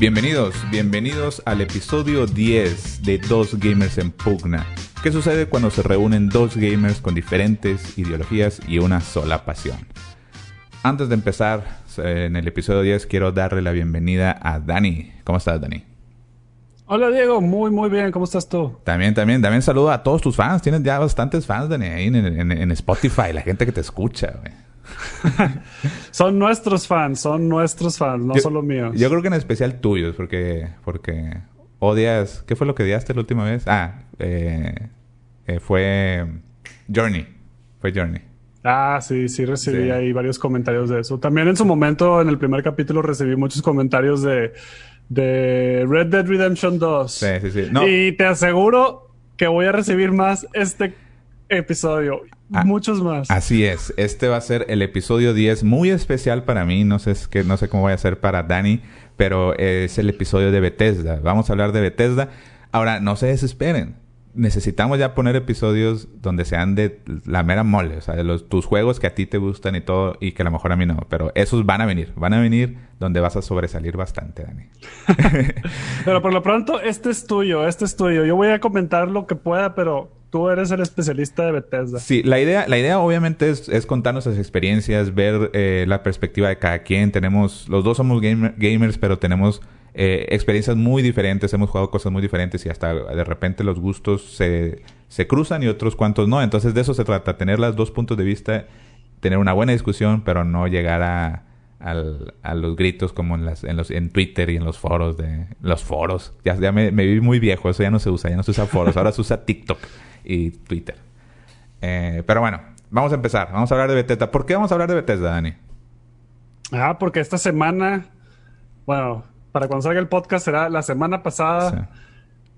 Bienvenidos, bienvenidos al episodio 10 de Dos Gamers en Pugna. ¿Qué sucede cuando se reúnen dos gamers con diferentes ideologías y una sola pasión? Antes de empezar en el episodio 10 quiero darle la bienvenida a Dani. ¿Cómo estás, Dani? Hola Diego, muy muy bien, ¿cómo estás tú? También, también, también saludo a todos tus fans. Tienes ya bastantes fans, Dani, ahí en, Spotify, la gente que te escucha, son nuestros fans, son nuestros fans, no solo míos. Yo creo que en especial tuyos, porque, porque odias. ¿Qué fue lo que odiaste la última vez? Ah, eh, eh, fue Journey. Fue Journey. Ah, sí, sí recibí ahí varios comentarios de eso. También en su momento, en el primer capítulo, recibí muchos comentarios de de Red Dead Redemption 2. Sí, sí, sí. Y te aseguro que voy a recibir más este episodio. Ah, muchos más. Así es. Este va a ser el episodio 10, muy especial para mí. No sé, que, no sé cómo voy a ser para Dani, pero es el episodio de Bethesda. Vamos a hablar de Bethesda. Ahora, no se desesperen necesitamos ya poner episodios donde sean de la mera mole, o sea, de los, tus juegos que a ti te gustan y todo, y que a lo mejor a mí no, pero esos van a venir, van a venir donde vas a sobresalir bastante, Dani. pero por lo pronto, este es tuyo, este es tuyo. Yo voy a comentar lo que pueda, pero tú eres el especialista de Bethesda. Sí, la idea, la idea obviamente es, es contar nuestras experiencias, ver eh, la perspectiva de cada quien. Tenemos, los dos somos gamers, pero tenemos eh, experiencias muy diferentes, hemos jugado cosas muy diferentes y hasta de repente los gustos se, se cruzan y otros cuantos no. Entonces de eso se trata, tener los dos puntos de vista, tener una buena discusión, pero no llegar a, a los gritos como en, las, en, los, en Twitter y en los foros de los foros. Ya, ya me vi muy viejo, eso ya no se usa, ya no se usa foros, ahora se usa TikTok y Twitter. Eh, pero bueno, vamos a empezar, vamos a hablar de Bethesda. ¿Por qué vamos a hablar de Bethesda, Dani? Ah, porque esta semana, bueno, para cuando salga el podcast será la semana pasada.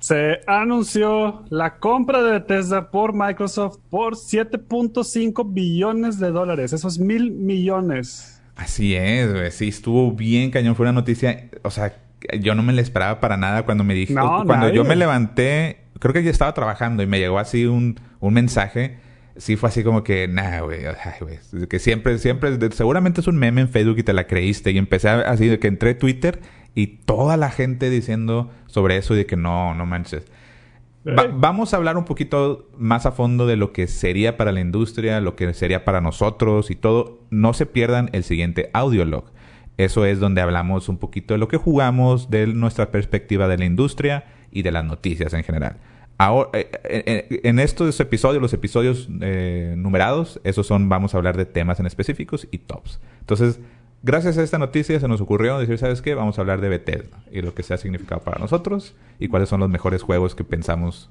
Se anunció la compra de Bethesda por Microsoft por 7.5 billones de dólares. Eso es mil millones. Así es, güey. Sí, estuvo bien cañón. Fue una noticia, o sea, yo no me la esperaba para nada cuando me dijo. cuando yo me levanté, creo que ya estaba trabajando y me llegó así un, un mensaje sí fue así como que, nah, güey, que siempre, siempre, seguramente es un meme en Facebook y te la creíste. Y empecé así de que entré a Twitter y toda la gente diciendo sobre eso y de que no, no manches. vamos a hablar un poquito más a fondo de lo que sería para la industria, lo que sería para nosotros y todo. No se pierdan el siguiente audiolog. Eso es donde hablamos un poquito de lo que jugamos, de nuestra perspectiva de la industria y de las noticias en general. Ahora, eh, eh, eh, en estos episodios, los episodios numerados, esos son, vamos a hablar de temas en específicos y tops. Entonces, gracias a esta noticia se nos ocurrió decir, ¿sabes qué? Vamos a hablar de Bethesda y lo que se ha significado para nosotros y cuáles son los mejores juegos que pensamos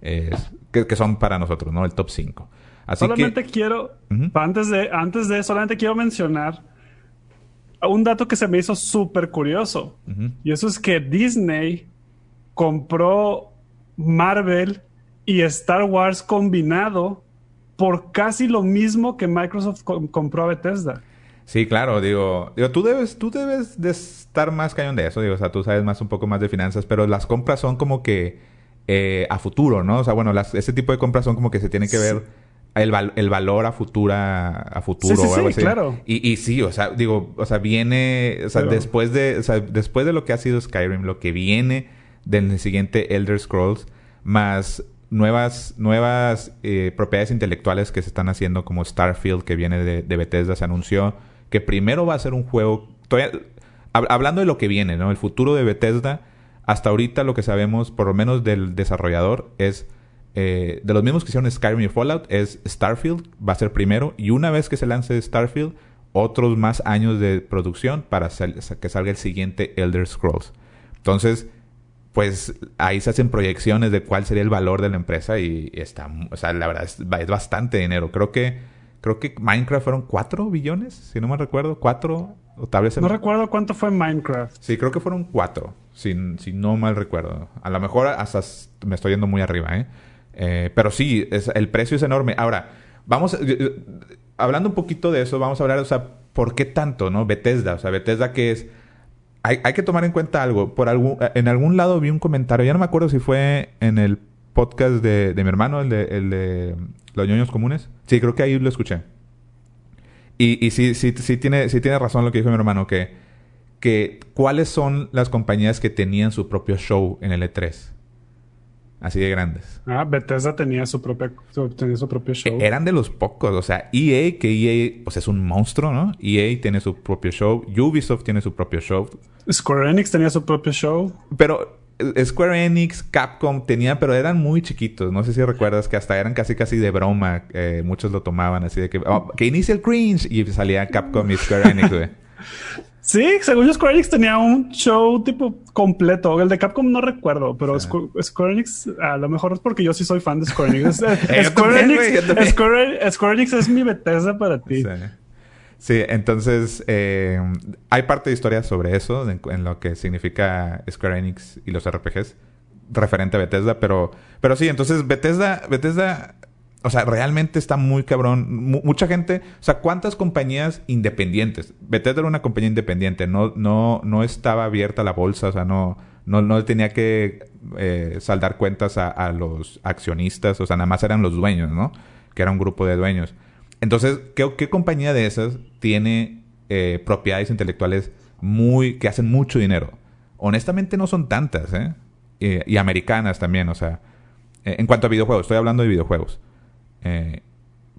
que, son para nosotros, ¿no? El top 5. solamente quiero, antes, de, antes de, solamente quiero mencionar un dato que se me hizo súper curioso. Y eso es que Disney compró Marvel y Star Wars combinado por casi lo mismo que Microsoft compró a Bethesda. Sí, claro, digo, digo, tú debes, tú debes de estar más cañón de eso, digo, o sea, tú sabes más un poco más de finanzas, pero las compras son como que eh, a futuro, ¿no? O sea, bueno, las, ese tipo de compras son como que se tiene que ver el, el valor a futura, a futuro sí, sí, sí, claro. Y, y sí, o sea, digo, o sea, viene, o sea, después de, o sea, después de lo que ha sido Skyrim, lo que viene del siguiente Elder Scrolls, más nuevas, nuevas eh, propiedades intelectuales que se están haciendo, como Starfield, que viene de, Bethesda, se anunció que primero va a ser un juego. hablando de lo que viene, ¿no? El futuro de Bethesda, hasta ahorita lo que sabemos, por lo menos del desarrollador, es. Eh, de los mismos que hicieron Skyrim y Fallout, es Starfield, va a ser primero, y una vez que se lance Starfield, otros más años de producción para que salga el siguiente Elder Scrolls. Entonces, pues ahí se hacen proyecciones de cuál sería el valor de la empresa y, está, o sea, la verdad es, bastante dinero. Creo que creo que Minecraft fueron 4 billones, si no me recuerdo, 4 o tal vez... No recuerdo cuánto fue Minecraft. Sí, creo que fueron 4, si, si no mal recuerdo. A lo mejor hasta me estoy yendo muy arriba, ¿eh? eh pero sí, es, el precio es enorme. Ahora, vamos, hablando un poquito de eso, vamos a hablar, o sea, ¿por qué tanto, no? Bethesda, o sea, Bethesda que es hay, hay, que tomar en cuenta algo. Por algún, en algún lado vi un comentario, ya no me acuerdo si fue en el podcast de, de mi hermano, el de, el de Los ñoños comunes. Sí, creo que ahí lo escuché. Y, y sí, sí, sí, tiene, sí tiene razón lo que dijo mi hermano, que, que cuáles son las compañías que tenían su propio show en el E3. Así de grandes. Ah, Bethesda tenía su, propia, tenía su propio show. Eran de los pocos. O sea, EA, que EA pues es un monstruo, ¿no? EA tiene su propio show. Ubisoft tiene su propio show. Square Enix tenía su propio show. Pero eh, Square Enix, Capcom tenía, pero eran muy chiquitos. No sé si recuerdas que hasta eran casi casi de broma. Eh, muchos lo tomaban así de que, oh, que inicia el cringe. Y salía Capcom y Square Enix, güey. Sí, según yo, Square Enix tenía un show tipo completo. El de Capcom no recuerdo, pero Square, Enix, a lo mejor es porque yo sí soy fan de Square Enix. Square, Enix Square, Enix es mi Bethesda para ti. Sí. entonces eh, hay parte de historia sobre eso, en, lo que significa Square Enix y los RPGs, referente a Bethesda, pero, pero sí, entonces Bethesda, Bethesda o sea, realmente está muy cabrón. mucha gente, o sea, ¿cuántas compañías independientes? Bethesda era una compañía independiente, no, no, no estaba abierta la bolsa, o sea, no, no, no tenía que eh, saldar cuentas a, los accionistas, o sea, nada más eran los dueños, ¿no? Que era un grupo de dueños. Entonces, ¿qué, compañía de esas tiene eh, propiedades intelectuales muy, que hacen mucho dinero? Honestamente no son tantas, ¿eh? Y, americanas también, o sea, en cuanto a videojuegos, estoy hablando de videojuegos. Eh,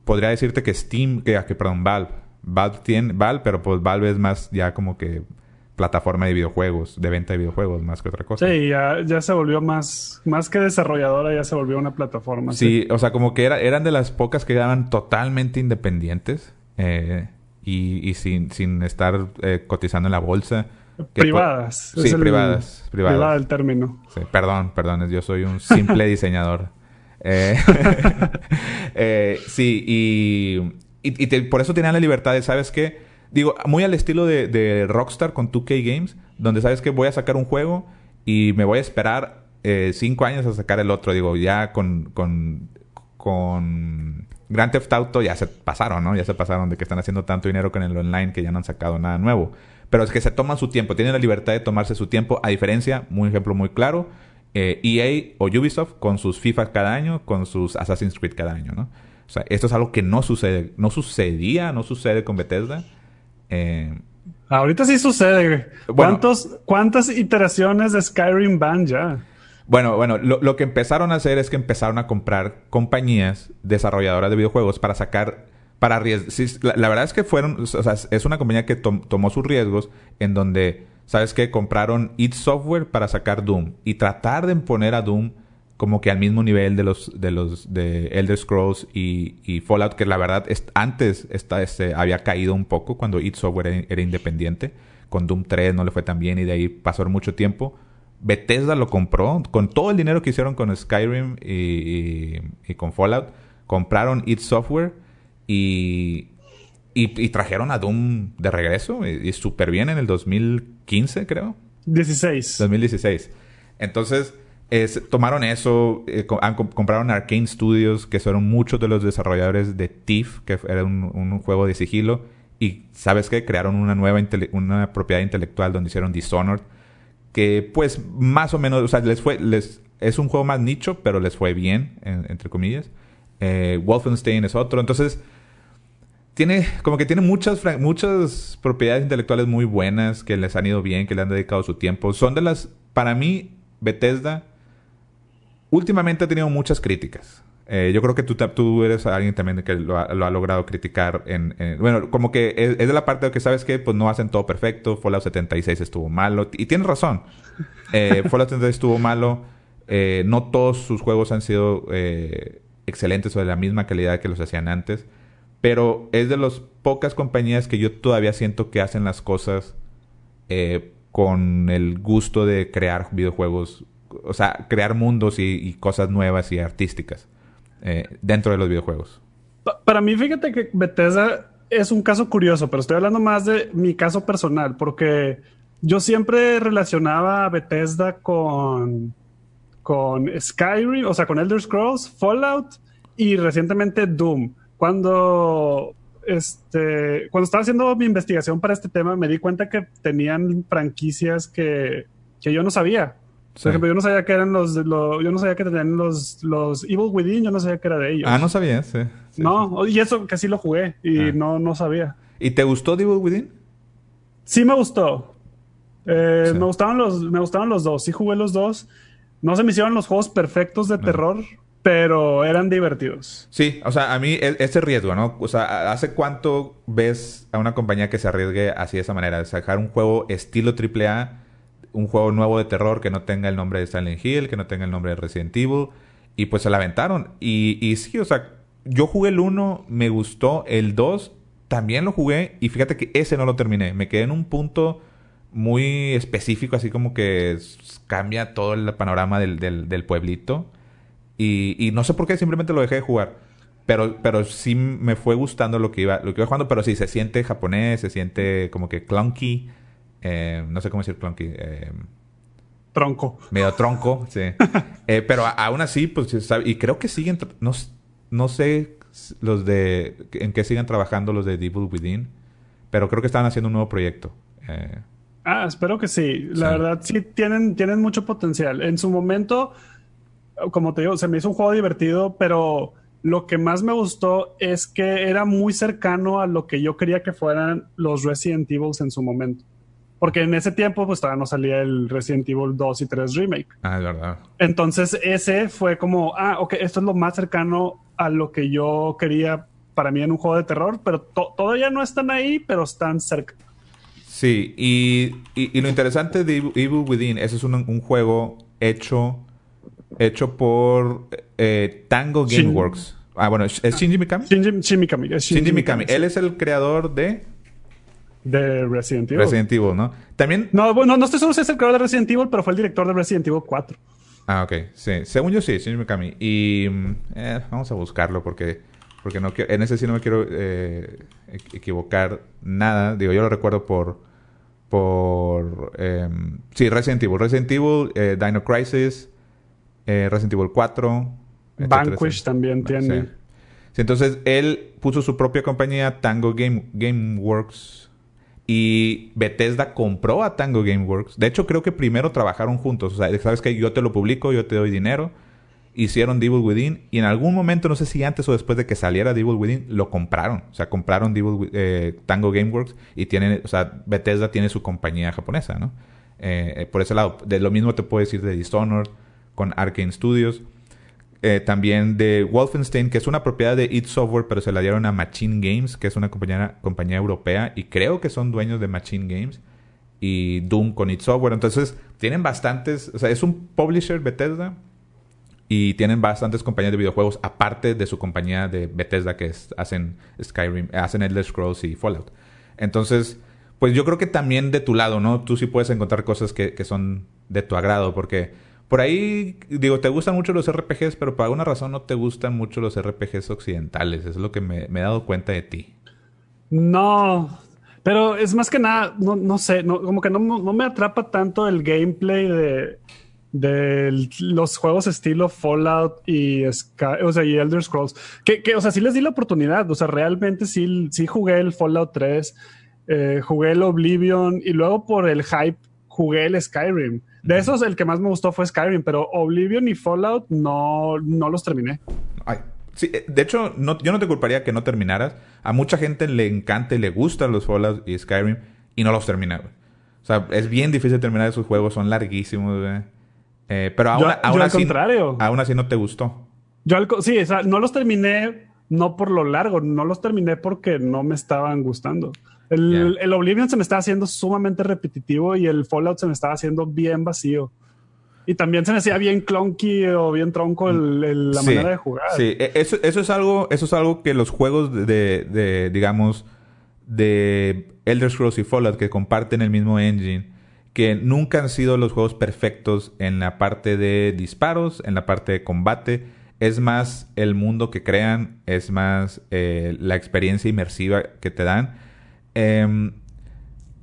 podría decirte que Steam, que, que perdón, Valve. Valve tiene, Valve, pero pues Valve es más ya como que plataforma de videojuegos, de venta de videojuegos, más que otra cosa. Sí, ya, ya se volvió más, más que desarrolladora, ya se volvió una plataforma. Sí, o sea, como que era, eran de las pocas que eran totalmente independientes eh, y, y sin, sin estar eh, cotizando en la bolsa. Privadas. Sí, privadas, privadas. Privada el término. Sí, perdón, perdón, yo soy un simple diseñador. Eh, eh, sí, y, por eso tenían la libertad de, ¿sabes qué? Digo, muy al estilo de, Rockstar con 2K Games, donde sabes que voy a sacar un juego y me voy a esperar eh, cinco años a sacar el otro. Digo, ya con, con, con Grand Theft Auto ya se pasaron, ¿no? Ya se pasaron de que están haciendo tanto dinero con el online que ya no han sacado nada nuevo. Pero es que se toman su tiempo, tienen la libertad de tomarse su tiempo, a diferencia, un ejemplo muy claro, eh, e o Ubisoft con sus FIFA cada año, con sus Assassin's Creed cada año, ¿no? O sea, esto es algo que no sucede, no sucedía, no sucede con Bethesda. Eh, Ahorita sí sucede. ¿Cuántos, ¿Cuántas iteraciones de Skyrim van ya? Bueno, bueno, lo, que empezaron a hacer es que empezaron a comprar compañías desarrolladoras de videojuegos para sacar, para riesgos. la, verdad es que fueron, o sea, es una compañía que tomó sus riesgos en donde ¿sabes qué? Compraron id Software para sacar Doom y tratar de poner a Doom como que al mismo nivel de los de los de Elder Scrolls y, Fallout, que la verdad es, antes esta, este, había caído un poco cuando id Software era, independiente. Con Doom 3 no le fue tan bien y de ahí pasó mucho tiempo. Bethesda lo compró con todo el dinero que hicieron con Skyrim y, y con Fallout. Compraron id Software y y, trajeron a Doom de regreso y, súper bien en el 2015, creo. 16. 2016. Entonces, tomaron eso, eh, compraron Arcane Studios, que fueron muchos de los desarrolladores de Thief, que era un, juego de sigilo. Y, ¿sabes qué? Crearon una nueva una propiedad intelectual donde hicieron Dishonored. Que, pues, más o menos, o sea, les fue, les, es un juego más nicho, pero les fue bien, entre comillas. Eh, Wolfenstein es otro. Entonces, tiene, como que tiene muchas, muchas propiedades intelectuales muy buenas que les han ido bien, que le han dedicado su tiempo. Son de las, para mí, Bethesda últimamente ha tenido muchas críticas. Eh, yo creo que tú, tú eres alguien también que lo ha, logrado criticar en, Bueno, como que es, de la parte de que sabes que pues no hacen todo perfecto. Fallout 76 estuvo malo. Y tienes razón. Eh, Fallout 76 estuvo malo. Eh, no todos sus juegos han sido eh, excelentes o de la misma calidad que los hacían antes. Pero es de las pocas compañías que yo todavía siento que hacen las cosas eh, con el gusto de crear videojuegos, o sea, crear mundos y, cosas nuevas y artísticas eh, dentro de los videojuegos. para mí, fíjate que Bethesda es un caso curioso, pero estoy hablando más de mi caso personal, porque yo siempre relacionaba a Bethesda con, con Skyrim, o sea, con Elder Scrolls, Fallout y recientemente Doom cuando este, cuando estaba haciendo mi investigación para este tema, me di cuenta que tenían franquicias que, que yo no sabía. Por ejemplo, yo no sabía que eran los, yo no sabía que tenían los, los Evil Within, yo no sabía que era de ellos. Ah, no sabía, sí. no, y eso que sí lo jugué y ah. no, no sabía. ¿Y te gustó Evil Within? Sí me gustó. Eh, me, gustaban los, me gustaban los dos. Sí jugué los dos. No se me hicieron los juegos perfectos de terror, pero eran divertidos. Sí, o sea, a mí e, ese riesgo, ¿no? O sea, ¿hace cuánto ves a una compañía que se arriesgue así de esa manera? Sacar un juego estilo AAA, un juego nuevo de terror que no tenga el nombre de Silent Hill, que no tenga el nombre de Resident Evil, y pues se la aventaron. Y, y sí, o sea, yo jugué el 1, me gustó, el 2 también lo jugué, y fíjate que ese no lo terminé. Me quedé en un punto muy específico, así como que cambia todo el panorama del, pueblito. Y, y, no sé por qué, simplemente lo dejé de jugar. Pero, pero sí me fue gustando lo que iba, lo que iba jugando, pero sí, se siente japonés, se siente como que clunky. Eh, no sé cómo decir clunky. Eh, tronco. Medio tronco, sí. Eh, pero aún así, pues, y creo que siguen, no, no sé los de, en qué siguen trabajando los de Devil Within, pero creo que están haciendo un nuevo proyecto. Eh, Ah, espero que sí. La verdad, sí tienen, tienen mucho potencial. En su momento, como te digo, se me hizo un juego divertido, pero lo que más me gustó es que era muy cercano a lo que yo quería que fueran los Resident Evil en su momento. Porque en ese tiempo, pues todavía no salía el Resident Evil 2 y 3 Remake. Ah, es verdad. Entonces, ese fue como, ah, ok, esto es lo más cercano a lo que yo quería para mí en un juego de terror, pero todavía no están ahí, pero están cerca. Sí, y, y, lo interesante de Evil Within, ese es un, juego hecho, hecho por eh, Tango Gameworks. Ah, bueno, ¿es Shinji Mikami? Shinji, Mikami. Shinji, Mikami. Él es el creador de... De Resident Evil. Resident Evil, ¿no? También... No, bueno, no estoy seguro si es el creador de Resident Evil, pero fue el director de Resident Evil 4. Ah, ok. Sí. Según yo sí, Shinji Mikami. Y... Mm, eh, vamos a buscarlo porque... Porque no en ese sí no me quiero eh, equivocar nada. Digo, yo lo recuerdo por por... Em, sí, Resident Evil. Resident Evil, eh, Dino Crisis, eh, Resident Evil 4. Vanquish también tiene. Sí. entonces él puso su propia compañía, Tango Game, Gameworks. Y Bethesda compró a Tango Gameworks. De hecho, creo que primero trabajaron juntos. O sea, sabes que yo te lo publico, yo te doy dinero hicieron Devil Within y en algún momento, no sé si antes o después de que saliera Devil Within, lo compraron. O sea, compraron Devil, eh, Tango Gameworks y tienen, o sea, Bethesda tiene su compañía japonesa, ¿no? Eh, eh, por ese lado. De lo mismo te puedo decir de Dishonored con Arkane Studios. también de Wolfenstein, que es una propiedad de id Software, pero se la dieron a Machine Games, que es una compañía, europea, y creo que son dueños de Machine Games y Doom con id Software. Entonces, tienen bastantes, o sea, es un publisher Bethesda, y tienen bastantes compañías de videojuegos, aparte de su compañía de Bethesda que hacen Skyrim, hacen Elder Scrolls y Fallout. Entonces, pues yo creo que también de tu lado, ¿no? Tú sí puedes encontrar cosas que, son de tu agrado, porque por ahí, digo, te gustan mucho los RPGs, pero por alguna razón no te gustan mucho los RPGs occidentales. Es lo que me, he dado cuenta de ti. No, pero es más que nada, no, no sé, como que no, no me atrapa tanto el gameplay de de los juegos estilo Fallout y, Sky, o sea, y Elder Scrolls. Que, que, o sea, sí les di la oportunidad. O sea, realmente sí, sí jugué el Fallout 3, eh, jugué el Oblivion y luego por el hype jugué el Skyrim. De esos, el que más me gustó fue Skyrim, pero Oblivion y Fallout no, no los terminé. Ay, sí, eh, de hecho, no, yo no te culparía que no terminaras. A mucha gente le encanta y le gustan los Fallout y Skyrim y no los termina, O sea, es bien difícil terminar esos juegos, son larguísimos, güey. Eh, pero aún, así, contrario. aún así no te gustó. Yo sí, o sea, no los terminé no por lo largo, no los terminé porque no me estaban gustando. El, el, Oblivion se me estaba haciendo sumamente repetitivo y el Fallout se me estaba haciendo bien vacío. Y también se me hacía bien clunky o bien tronco el, la manera de jugar. Sí, e, eso, eso, es algo, eso es algo que los juegos de, de, digamos, de Elder Scrolls y Fallout que comparten el mismo engine que nunca han sido los juegos perfectos en la parte de disparos, en la parte de combate. Es más el mundo que crean, es más eh, la experiencia inmersiva que te dan. Em,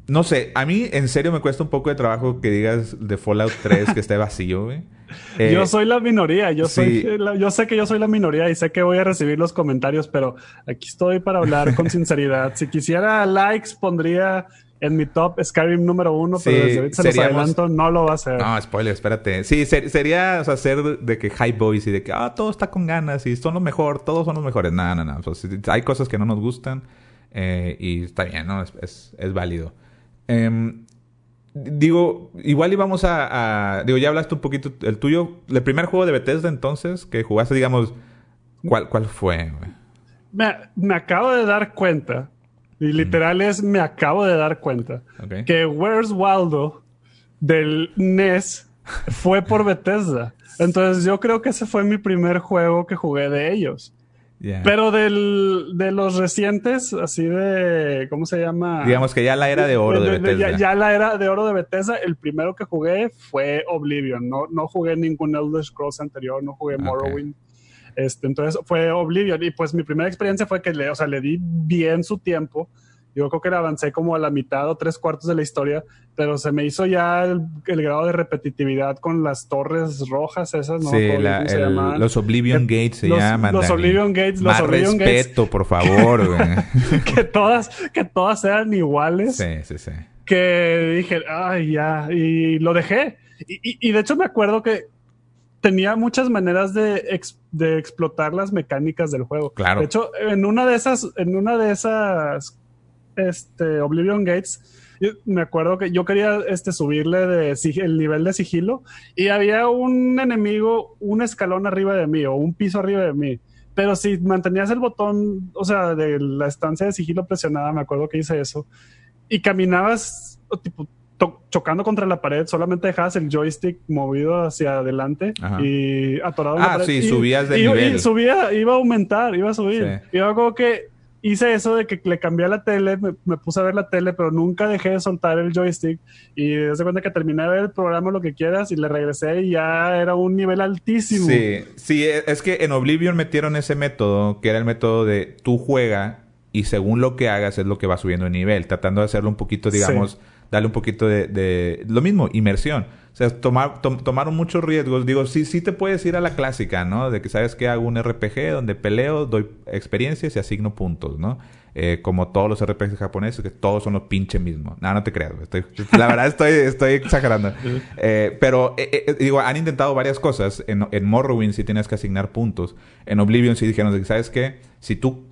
no sé, a mí en serio me cuesta un poco de trabajo que digas de Fallout 3 que esté vacío, güey. yo eh, soy la minoría, yo soy, yo sé que yo soy la minoría y sé que voy a recibir los comentarios, pero aquí estoy para hablar con sinceridad. Si quisiera likes, pondría en mi top Skyrim número uno, pero desde se los adelanto, no lo va a hacer. No, spoiler, espérate. Sí, sería o sea, ser de que high boys y de que, ah, todo está con ganas y son lo mejor, todos son los mejores. No, no, no. hay cosas que no nos gustan eh, y está bien, ¿no? Es, es, válido. Em, digo, igual íbamos a, a, Digo, ya hablaste un poquito el tuyo. El primer juego de Bethesda entonces que jugaste, digamos... ¿Cuál, cuál fue? Me, me acabo de dar cuenta. Y literal es me acabo de dar cuenta. Que Where's Waldo del NES fue por Bethesda. Entonces yo creo que ese fue mi primer juego que jugué de ellos. Pero del, de los recientes, así de, ¿cómo se llama? Digamos que ya la era de oro de, Bethesda. ya, la era de oro de Bethesda, el primero que jugué fue Oblivion. No, no jugué ningún Elder Scrolls anterior, no jugué Morrowind. Este, entonces fue Oblivion. Y pues mi primera experiencia fue que le, o sea, le di bien su tiempo yo creo que avancé como a la mitad o tres cuartos de la historia, pero se me hizo ya el, grado de repetitividad con las torres rojas esas, ¿no? Sí, los Oblivion Gates se llaman. Los Oblivion Gates, los Más Oblivion respeto, por favor. que todas, que todas sean iguales. Sí, sí, sí. Que dije, ay, ya, y lo dejé. Y, y, de hecho me acuerdo que tenía muchas maneras de, de explotar las mecánicas del juego. Claro. De hecho, en una de esas, en una de esas este, Oblivion Gates, me acuerdo que yo quería este, subirle de, el nivel de sigilo y había un enemigo un escalón arriba de mí o un piso arriba de mí. Pero si mantenías el botón, o sea, de la estancia de sigilo presionada, me acuerdo que hice eso, y caminabas tipo chocando contra la pared, solamente dejabas el joystick movido hacia adelante y atorado en la ah, sí, subías de nivel. Y subía, iba a aumentar, iba a subir. Y yo que hice eso de que le cambié a la tele, me, puse a ver la tele, pero nunca dejé de soltar el joystick. Y desde cuenta que terminé de ver el programa, lo que quieras, y le regresé y ya era un nivel altísimo. Sí, sí, e, es que en Oblivion metieron ese método, que era el método de tú juega y según lo que hagas es lo que va subiendo de nivel, tratando de hacerlo un poquito, digamos, darle un poquito de, de, lo mismo, inmersión. O sea, tomar, tomaron muchos riesgos. Digo, sí, sí te puedes ir a la clásica, ¿no? De que sabes que hago un RPG donde peleo, doy experiencias y asigno puntos, ¿no? Eh, como todos los RPGs japoneses, que todos son los pinches mismos. No, no te creas. Estoy, la verdad estoy, estoy exagerando. Eh, pero, eh, digo, han intentado varias cosas. En, en Morrowind sí tienes que asignar puntos. En Oblivion sí dijeron, ¿sabes qué? Si tú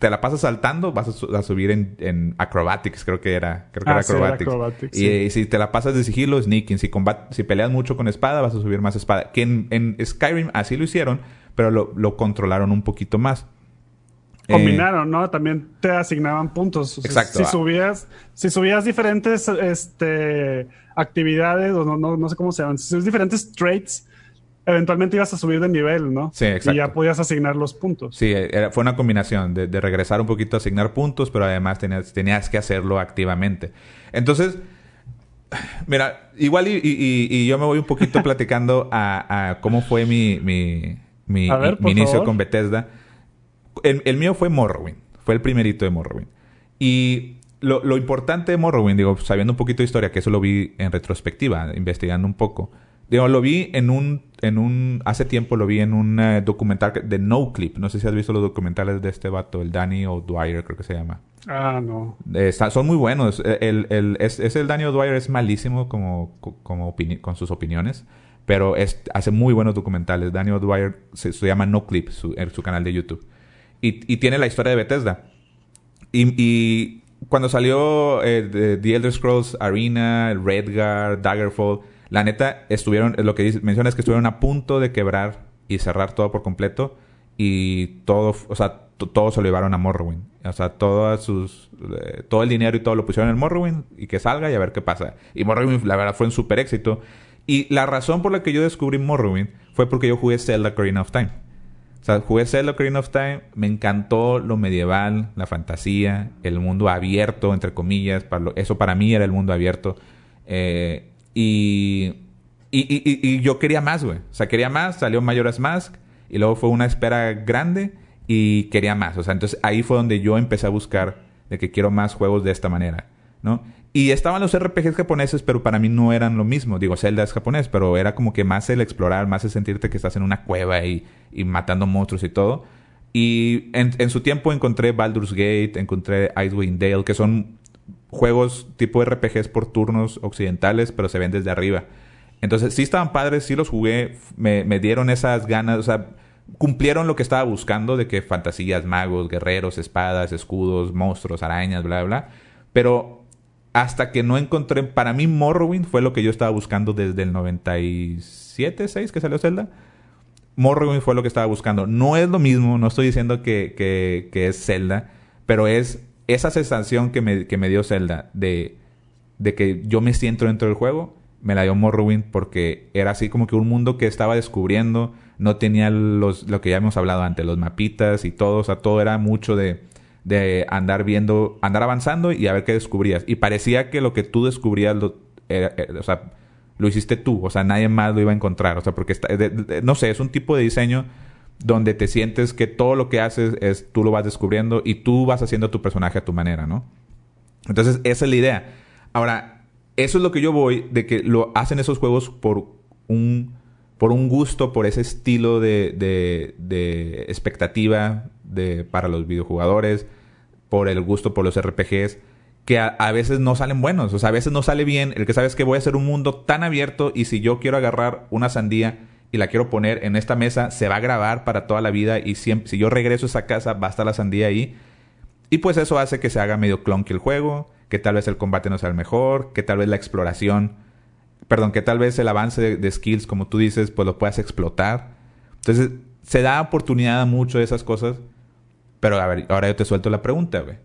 te la pasas saltando, vas a, subir en, en, acrobatics, creo que era. Creo que era ah, acrobatics. y, si te la pasas de sigilo, sneaking. Si, si peleas mucho con espada, vas a subir más espada. Que en, Skyrim así lo hicieron, pero lo, lo controlaron un poquito más. Combinaron, ¿no? También te asignaban puntos. Exacto. Si subías, si subías diferentes este, actividades, o no, no, no sé cómo se llaman, si subías diferentes traits, eventualmente ibas a subir de nivel, ¿no? Sí, exacto. Y ya podías asignar los puntos. Sí, fue una combinación de, regresar un poquito a asignar puntos, pero además tenías, tenías que hacerlo activamente. Entonces, mira, igual y, yo me voy un poquito platicando a, cómo fue mi, mi, mi, inicio con Bethesda. El, el, mío fue Morrowind. Fue el primerito de Morrowind. Y lo, lo importante de Morrowind, digo, sabiendo un poquito de historia, que eso lo vi en retrospectiva, investigando un poco Digo, lo vi en un, en un, hace tiempo lo vi en un eh, documental de No Clip. No sé si has visto los documentales de este vato, el Danny O'Dwyer, creo que se llama. Ah, no. son muy buenos. Eh, el, el, es, el Danny O'Dwyer es malísimo como, como con sus opiniones, pero es, hace muy buenos documentales. Danny O'Dwyer se, llama No Clip, su, en su canal de YouTube. Y, y tiene la historia de Bethesda. Y, y cuando salió eh, The Elder Scrolls Arena, Redguard, Daggerfall la neta, estuvieron, lo que dice, menciona es que estuvieron a punto de quebrar y cerrar todo por completo. Y todo, o sea, todo se lo llevaron a Morrowind. O sea, todas sus, eh, todo el dinero y todo lo pusieron en Morrowind y que salga y a ver qué pasa. Y Morrowind, la verdad, fue un super éxito. Y la razón por la que yo descubrí Morrowind fue porque yo jugué Zelda Ocarina of Time. O sea, jugué Zelda Ocarina of Time, me encantó lo medieval, la fantasía, el mundo abierto, entre comillas. Para eso para mí era el mundo abierto. Eh, y, y, yo quería más, güey. O sea, quería más, salió Majora's Mask y luego fue una espera grande y quería más. O sea, entonces ahí fue donde yo empecé a buscar de que quiero más juegos de esta manera, ¿no? Y estaban los RPGs japoneses, pero para mí no eran lo mismo. Digo, Zelda es japonés, pero era como que más el explorar, más el sentirte que estás en una cueva y, y matando monstruos y todo. Y en, en, su tiempo encontré Baldur's Gate, encontré Icewind Dale, que son juegos tipo RPGs por turnos occidentales, pero se ven desde arriba. Entonces, sí estaban padres, sí los jugué, me, me dieron esas ganas, o sea, cumplieron lo que estaba buscando de que fantasías, magos, guerreros, espadas, escudos, monstruos, arañas, bla, bla. Pero hasta que no encontré, para mí Morrowind fue lo que yo estaba buscando desde el 97, 6 que salió Zelda. Morrowind fue lo que estaba buscando. No es lo mismo, no estoy diciendo que, que, es Zelda, pero es esa sensación que me, que me dio Zelda de, de que yo me siento dentro del juego, me la dio Morrowind porque era así como que un mundo que estaba descubriendo, no tenía los, lo que ya hemos hablado antes, los mapitas y todo, o sea, todo era mucho de de andar viendo, andar avanzando y a ver qué descubrías. Y parecía que lo que tú descubrías, lo, o sea, lo hiciste tú, o sea, nadie más lo iba a encontrar, o sea, porque está, no sé, es un tipo de diseño donde te sientes que todo lo que haces es tú lo vas descubriendo y tú vas haciendo tu personaje a tu manera, ¿no? Entonces, esa es la idea. Ahora, eso es lo que yo voy de que lo hacen esos juegos por un por un gusto, por ese estilo de, de, de expectativa de, para los videojugadores, por el gusto por los RPGs, que a, veces no salen buenos. O sea, a veces no sale bien el que sabes que voy a hacer un mundo tan abierto y si yo quiero agarrar una sandía y la quiero poner en esta mesa, se va a grabar para toda la vida y si yo regreso a esa casa, va a estar la sandía ahí. Y pues eso hace que se haga medio clunky el juego, que tal vez el combate no sea el mejor, que tal vez la exploración, perdón, que tal vez el avance de, de skills, como tú dices, pues lo puedas explotar. Entonces, se da oportunidad a mucho de esas cosas pero a ver, ahora yo te suelto la pregunta, güey.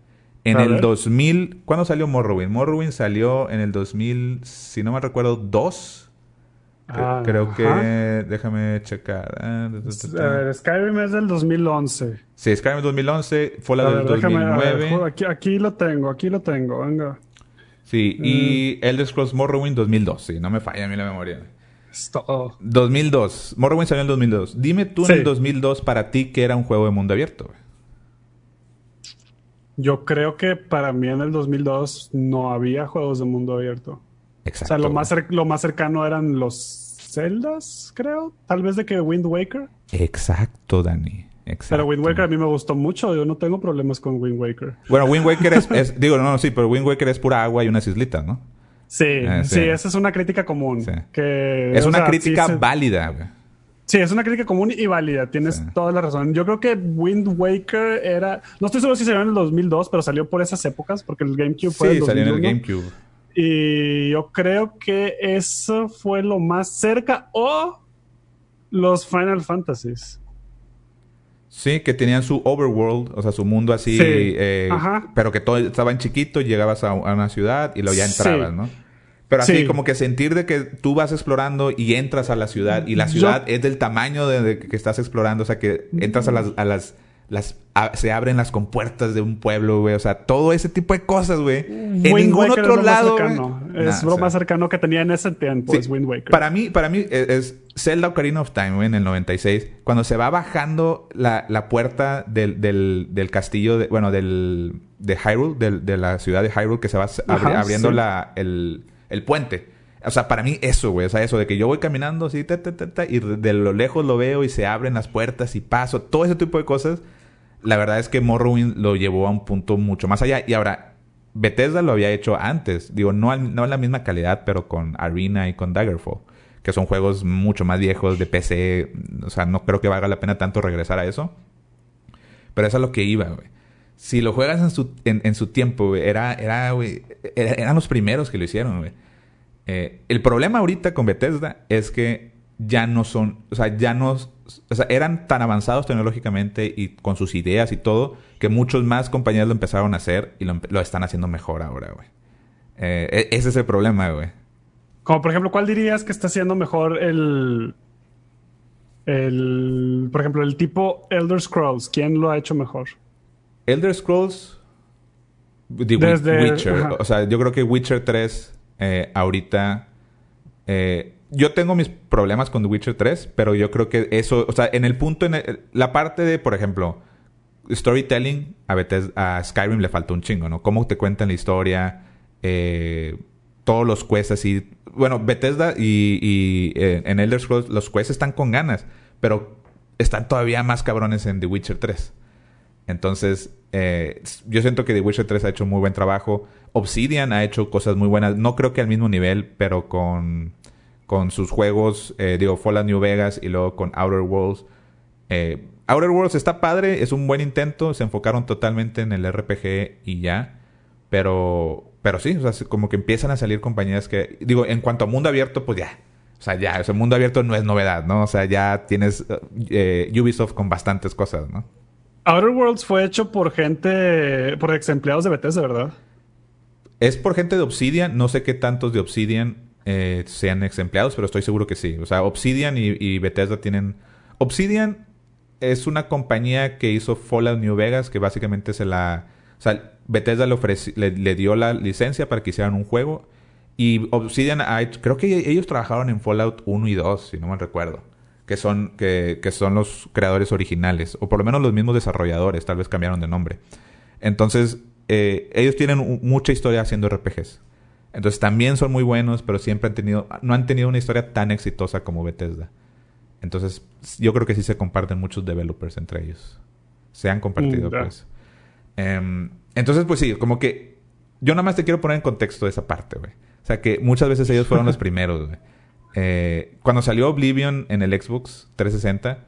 En el 2000, ¿cuándo salió Morrowind? Morrowind salió en el 2000, si no me recuerdo, 2. Ah, creo que, déjame checar. Ah, a ver, Skyrim es del 2011. Sí, Skyrim 2011, fue la del 2009. aquí, aquí, lo tengo, aquí lo tengo, venga. Sí, y mm. Elder Scrolls Morrowind 2002, sí, no me falla a mí la memoria. Es todo. 2002, Morrowind salió en el 2002. Dime tú en el 2002 para ti que era un juego de mundo abierto, güey. Yo creo que para mí en el 2002 no había juegos de mundo abierto. Exacto. O sea, lo más, lo más cercano eran los Zeldas, creo. Tal vez de que Wind Waker. Exacto, Dani. Exacto. Pero Wind Waker a mí me gustó mucho. Yo no tengo problemas con Wind Waker. Bueno, Wind Waker es, digo, no, no, sí, pero Wind Waker es pura agua y unas islitas, ¿no? Sí, eh, sí, esa es una crítica común. Que, es una crítica válida, güey. Sí, es una crítica común y válida. Tienes toda la razón. Yo creo que Wind Waker era. No estoy seguro si salió en el 2002, pero salió por esas épocas, porque el GameCube fue. Sí, salió en el GameCube. Y yo creo que eso fue lo más cerca. O los Final Fantasies. Sí, que tenían su overworld, o sea, su mundo así, eh, pero que todo estaba en chiquito, llegabas a, una ciudad y luego ya entrabas, ¿no? Pero así como que sentir de que tú vas explorando y entras a la ciudad y la ciudad es del tamaño de, que estás explorando, o sea que entras a las, a las, las se abren las compuertas de un pueblo, güey, o sea, todo ese tipo de cosas, güey. En ningún otro lado, es lo más cercano que tenía en ese tiempo, es Wind Waker. Para mí, para mí es, Zelda Ocarina of Time, güey, en el 96, cuando se va bajando la, la puerta del, del, del castillo, de, bueno, del de Hyrule, de la ciudad de Hyrule, que se va abriendo la, el el puente. O sea, para mí eso, güey. O sea, eso de que yo voy caminando así, ta, ta, ta, y de lo lejos lo veo y se abren las puertas y paso. Todo ese tipo de cosas. La verdad es que Morrowind lo llevó a un punto mucho más allá. Y ahora, Bethesda lo había hecho antes. Digo, no, no en la misma calidad, pero con Arena y con Daggerfall. Que son juegos mucho más viejos de PC. O sea, no creo que valga la pena tanto regresar a eso. Pero es lo que iba, güey. Si lo juegas en su, en, su tiempo, güey, era, era, güey, eran los primeros que lo hicieron, güey. Eh, el problema ahorita con Bethesda es que ya no son, o sea, ya no, o sea, eran tan avanzados tecnológicamente y con sus ideas y todo, que muchos más compañías lo empezaron a hacer y lo, están haciendo mejor ahora, güey. Eh, e, ese es el problema, güey. Como por ejemplo, ¿cuál dirías que está haciendo mejor el, el, por ejemplo, el tipo Elder Scrolls? ¿Quién lo ha hecho mejor? Elder Scrolls, Desde, Witcher, o sea, yo creo que Witcher 3 eh, ahorita... Eh, yo tengo mis problemas con The Witcher 3, pero yo creo que eso, o sea, en el punto, en la parte de, por ejemplo, storytelling, a, veces a Skyrim le falta un chingo, ¿no? Cómo te cuentan la historia, eh, todos los quests así. Bueno, Bethesda y, y en Elder Scrolls los quests están con ganas, pero están todavía más cabrones en The Witcher 3. Entonces, eh, yo siento que The Witcher 3 ha hecho muy buen trabajo. Obsidian ha hecho cosas muy buenas. No creo que al mismo nivel, pero con, con sus juegos, eh, digo, Fallout New Vegas y luego con Outer Worlds. Eh, Outer Worlds está padre, es un buen intento. Se enfocaron totalmente en el RPG y ya. Pero, pero sí, o sea, como que empiezan a salir compañías que, digo, en cuanto a mundo abierto, pues ya. O sea, ya, ese mundo abierto no es novedad, ¿no? O sea, ya tienes eh, Ubisoft con bastantes cosas, ¿no? Outer Worlds fue hecho por gente, por ex empleados de Bethesda, ¿verdad? Es por gente de Obsidian, no sé qué tantos de Obsidian eh, sean ex empleados, pero estoy seguro que sí. O sea, Obsidian y, Bethesda tienen... Obsidian es una compañía que hizo Fallout New Vegas, que básicamente se la... O sea, Bethesda le, le, dio la licencia para que hicieran un juego. Y Obsidian creo que ellos trabajaron en Fallout 1 y 2, si no me recuerdo que son, que, que son los creadores originales, o por lo menos los mismos desarrolladores, tal vez cambiaron de nombre. Entonces, eh, ellos tienen mucha historia haciendo RPGs. Entonces también son muy buenos, pero siempre han tenido, no han tenido una historia tan exitosa como Bethesda. Entonces, yo creo que sí se comparten muchos developers entre ellos. Se han compartido, pues. Em, entonces, pues sí, como que yo nada más te quiero poner en contexto esa parte, güey. O sea, que muchas veces ellos fueron los primeros, güey. Eh, cuando salió Oblivion en el Xbox 360,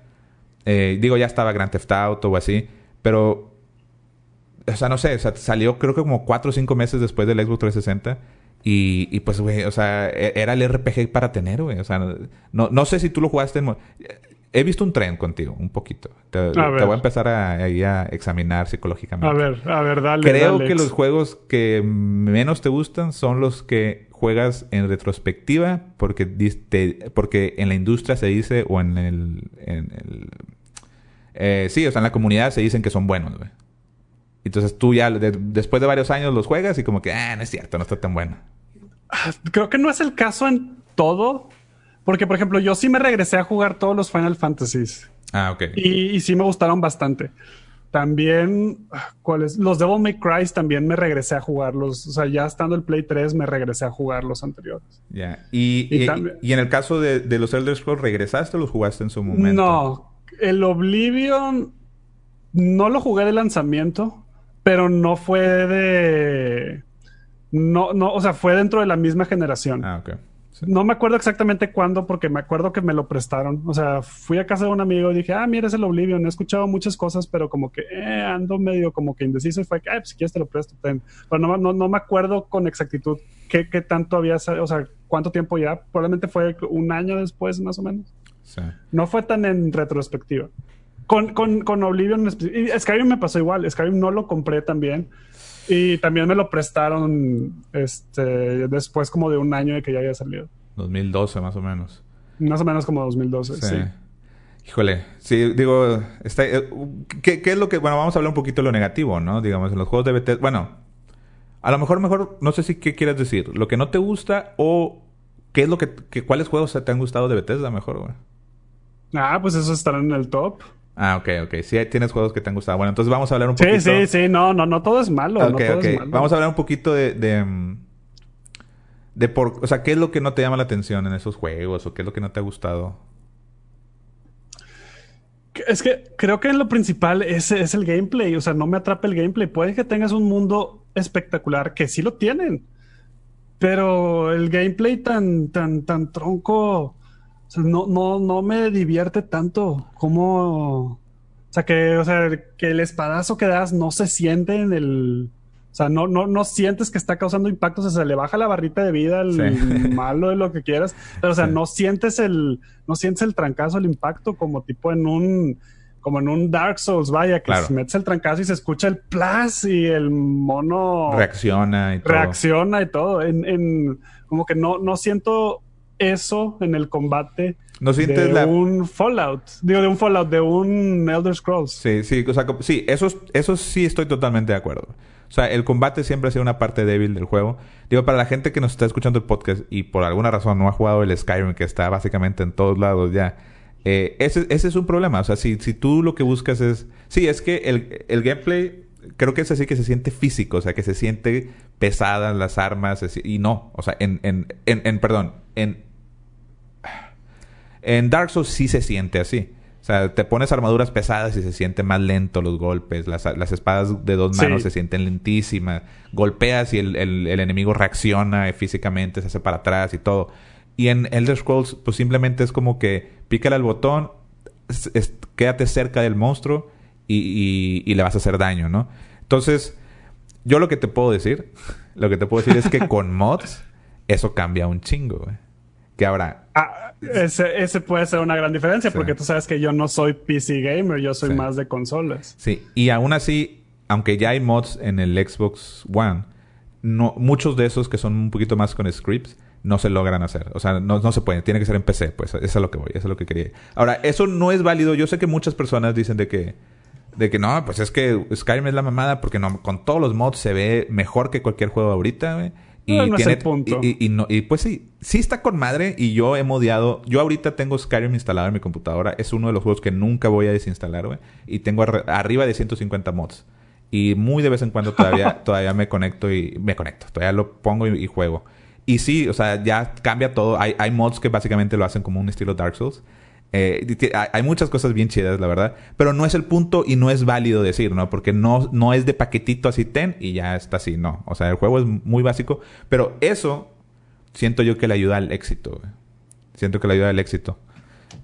eh, digo, ya estaba Grand Theft Auto o así, pero, o sea, no sé, salió creo que como 4 o 5 meses después del Xbox 360. Y, y pues, güey, o sea, e, era el RPG para tener, güey. O sea, no, no sé si tú lo jugaste en... He visto un tren contigo, un poquito. Te, voy a empezar a, a, examinar psicológicamente. A ver, a ver, dale. Creo que los juegos que menos te gustan son los que juegas en retrospectiva porque, porque en la industria se dice o en el... En el eh, sí, o sea, en la comunidad se dicen que son buenos, güey. Entonces tú ya después de varios años los juegas y como que, ah, no es cierto, no está tan bueno. Ah, creo que no es el caso en todo. Porque, por ejemplo, yo sí me regresé a jugar todos los Final Fantasies. Ah, ok. Y, y sí me gustaron bastante. También, ¿cuáles? Los Devil May Cry también me regresé a jugarlos. O sea, ya estando el Play 3 me regresé a jugar los anteriores. Ya. Y, y, en el caso de, los Elder Scrolls, ¿regresaste o los jugaste en su momento? No. El Oblivion no lo jugué de lanzamiento, pero no fue de. No, no, o sea, fue dentro de la misma generación. Ah, ok. No me acuerdo exactamente cuándo, porque me acuerdo que me lo prestaron. O sea, fui a casa de un amigo y dije, ah, mira, es el Oblivion. He escuchado muchas cosas, pero como que eh, ando medio como que indeciso. Y fue que, ah, pues si quieres te lo presto. Pero no, no, no, me acuerdo con exactitud qué, qué tanto había, o sea, cuánto tiempo ya. Probablemente fue un año después, más o menos. Sí. No fue tan en retrospectiva. Con, con, con Oblivion, y Skyrim me pasó igual. Skyrim no lo compré también. Y también me lo prestaron este, después como de un año de que ya había salido. 2012 más o menos. Más o menos como 2012, sí. Híjole, sí, digo, está, eh, ¿qué, es lo que, bueno, vamos a hablar un poquito de lo negativo, ¿no? Digamos, en los juegos de Bethesda, bueno, a lo mejor, mejor, no sé si qué quieres decir, lo que no te gusta o qué es lo que, cuáles juegos te han gustado de Bethesda mejor, güey. Ah, pues esos estarán en el top. Ah, ok, ok. Sí, tienes juegos que te han gustado. Bueno, entonces vamos a hablar un poquito. Sí, sí, sí. No, no, no todo es malo. Ok, ok. Vamos a hablar un poquito de, de, de por, o sea, ¿qué es lo que no te llama la atención en esos juegos o qué es lo que no te ha gustado? Es que creo que lo principal es, es el gameplay. O sea, no me atrapa el gameplay. Puede que tengas un mundo espectacular, que sí lo tienen. Pero el gameplay tan, tan, tan tronco o sea, no, no, no me divierte tanto como... O sea, que, o sea, que el espadazo que das no se siente en el... O sea, no, no, no sientes que está causando impactos, o sea, se le baja la barrita de vida al malo de lo que quieras, pero o sea, no sientes el, no sientes el trancazo, el impacto, como tipo en un, como en un Dark Souls, vaya, que metes el trancazo y se escucha el plus y el mono reacciona y todo. Reacciona y todo. En, en como que no, no siento eso en el combate no sientes de un Fallout. Digo, de un Fallout, de un Elder Scrolls. Sí, sí, o sea, sí, eso, eso sí estoy totalmente de acuerdo. O sea, el combate siempre ha sido una parte débil del juego. Digo, para la gente que nos está escuchando el podcast y por alguna razón no ha jugado el Skyrim, que está básicamente en todos lados ya, eh, ese, ese, es un problema. O sea, si, si tú lo que buscas es... Sí, es que el, el gameplay creo que es así que se siente físico, o sea, que se siente pesadas las armas, y no, o sea, en, en, en, en perdón, en en Dark Souls sí se siente así. O sea, te pones armaduras pesadas y se siente más lento los golpes. Las, espadas de dos manos se sienten lentísimas. Golpeas y el, enemigo reacciona físicamente, se hace para atrás y todo. Y en Elder Scrolls, pues simplemente es como que pícale al botón, quédate cerca del monstruo y, y, le vas a hacer daño, ¿no? Entonces, yo lo que te puedo decir, lo que te puedo decir es que con mods eso cambia un chingo, güey. Que ahora... Ah, ese, ese puede ser una gran diferencia porque tú sabes que yo no soy PC gamer, yo soy más de consolas. Sí, y aún así, aunque ya hay mods en el Xbox One, no, muchos de esos que son un poquito más con scripts no se logran hacer. O sea, no, no se pueden. Tiene que ser en PC. Pues eso es lo que voy. Eso es lo que quería. Ahora, eso no es válido. Yo sé que muchas personas dicen de que... De que no, pues es que Skyrim es la mamada porque no, con todos los mods se ve mejor que cualquier juego ahorita, güey. Y, tiene, punto. Y, no, y, pues sí, sí está con madre y yo he modiado. Yo ahorita tengo Skyrim instalado en mi computadora. Es uno de los juegos que nunca voy a desinstalar, güey. Y tengo arriba de 150 mods. Y muy de vez en cuando todavía, todavía me conecto y me conecto. Todavía lo pongo y, juego. Y sí, o sea, ya cambia todo. Hay, hay mods que básicamente lo hacen como un estilo Dark Souls. Eh, hay muchas cosas bien chidas, la verdad. Pero no es el punto y no es válido decir, ¿no? Porque no, no es de paquetito así ten y ya está así, no. O sea, el juego es muy básico. Pero eso siento yo que le ayuda al éxito. Siento que le ayuda al éxito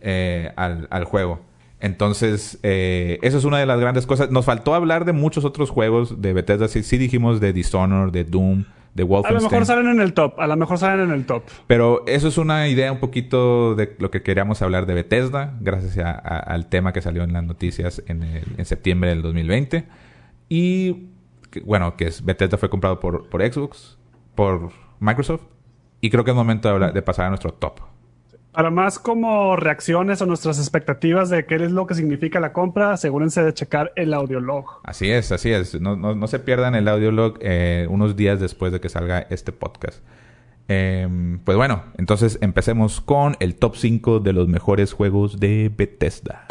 eh, al, al juego. Entonces, eh, eso es una de las grandes cosas. Nos faltó hablar de muchos otros juegos de Bethesda. Sí, sí dijimos de Dishonored, de Doom, de Wolfenstein. A lo mejor salen en el top. A lo mejor salen en el top. Pero eso es una idea un poquito de lo que queríamos hablar de Bethesda, gracias al tema que salió en las noticias en, en septiembre del 2020. Y, bueno, que es Bethesda fue comprado por, por Xbox, por Microsoft. Y creo que es momento de pasar a nuestro top. Para más como reacciones o nuestras expectativas de qué es lo que significa la compra, asegúrense de checar el audiolog. Así es, así es. No, no, se pierdan el audiolog eh, unos días después de que salga este podcast. Em, pues bueno, entonces empecemos con el top 5 de los mejores juegos de Bethesda.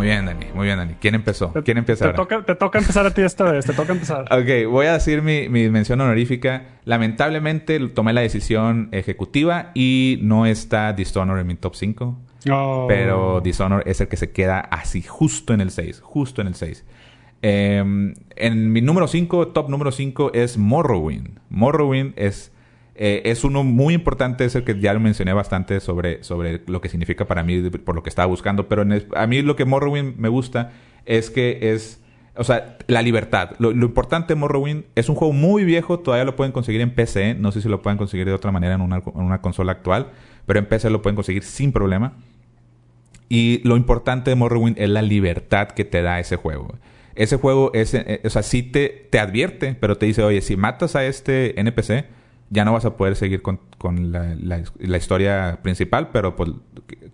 Muy bien, Dani. Muy bien, Dani. ¿Quién empezó? ¿Quién empieza te Toca, te toca empezar a ti esta vez. Te toca empezar. ok. Voy a decir mi, mención honorífica. Lamentablemente tomé la decisión ejecutiva y no está Dishonored en mi top 5. Pero Dishonored es el que se queda así, justo en el 6. Justo en el 6. Em, en mi número 5, top número 5 es Morrowind. Morrowind es eh, es uno muy importante, es el que ya lo mencioné bastante sobre, sobre lo que significa para mí, por lo que estaba buscando. Pero a mí lo que Morrowind me gusta es que es, o sea, la libertad. Lo, importante de Morrowind es un juego muy viejo, todavía lo pueden conseguir en PC. No sé si lo pueden conseguir de otra manera en una, en una consola actual, pero en PC lo pueden conseguir sin problema. Y lo importante de Morrowind es la libertad que te da ese juego. Ese juego es, eh, o sea, sí te, te advierte, pero te dice, oye, si matas a este NPC, ya no vas a poder seguir con, la, historia principal, pero pues,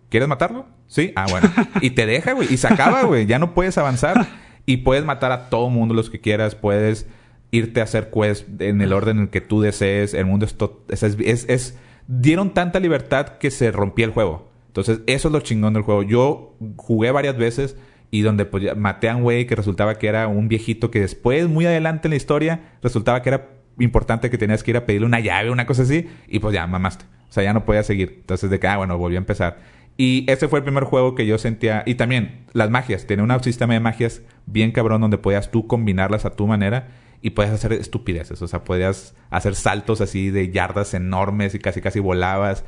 ¿quieres matarlo? Sí. Ah, bueno. Y te deja, güey. Y se acaba, güey. Ya no puedes avanzar. Y puedes matar a todo mundo los que quieras. Puedes irte a hacer quests en el orden en el que tú desees. El mundo es, es, es, Dieron tanta libertad que se rompía el juego. Entonces, eso es lo chingón del juego. Yo jugué varias veces y donde pues, maté a un güey que resultaba que era un viejito que después, muy adelante en la historia, resultaba que era importante que tenías que ir a pedirle una llave, una cosa así, y pues ya mamaste. O sea, ya no podía seguir. Entonces, de que, ah, bueno, volví a empezar. Y ese fue el primer juego que yo sentía. Y también las magias. Tenía un sistema de magias bien cabrón donde podías tú combinarlas a tu manera y podías hacer estupideces. O sea, podías hacer saltos así de yardas enormes y casi casi volabas.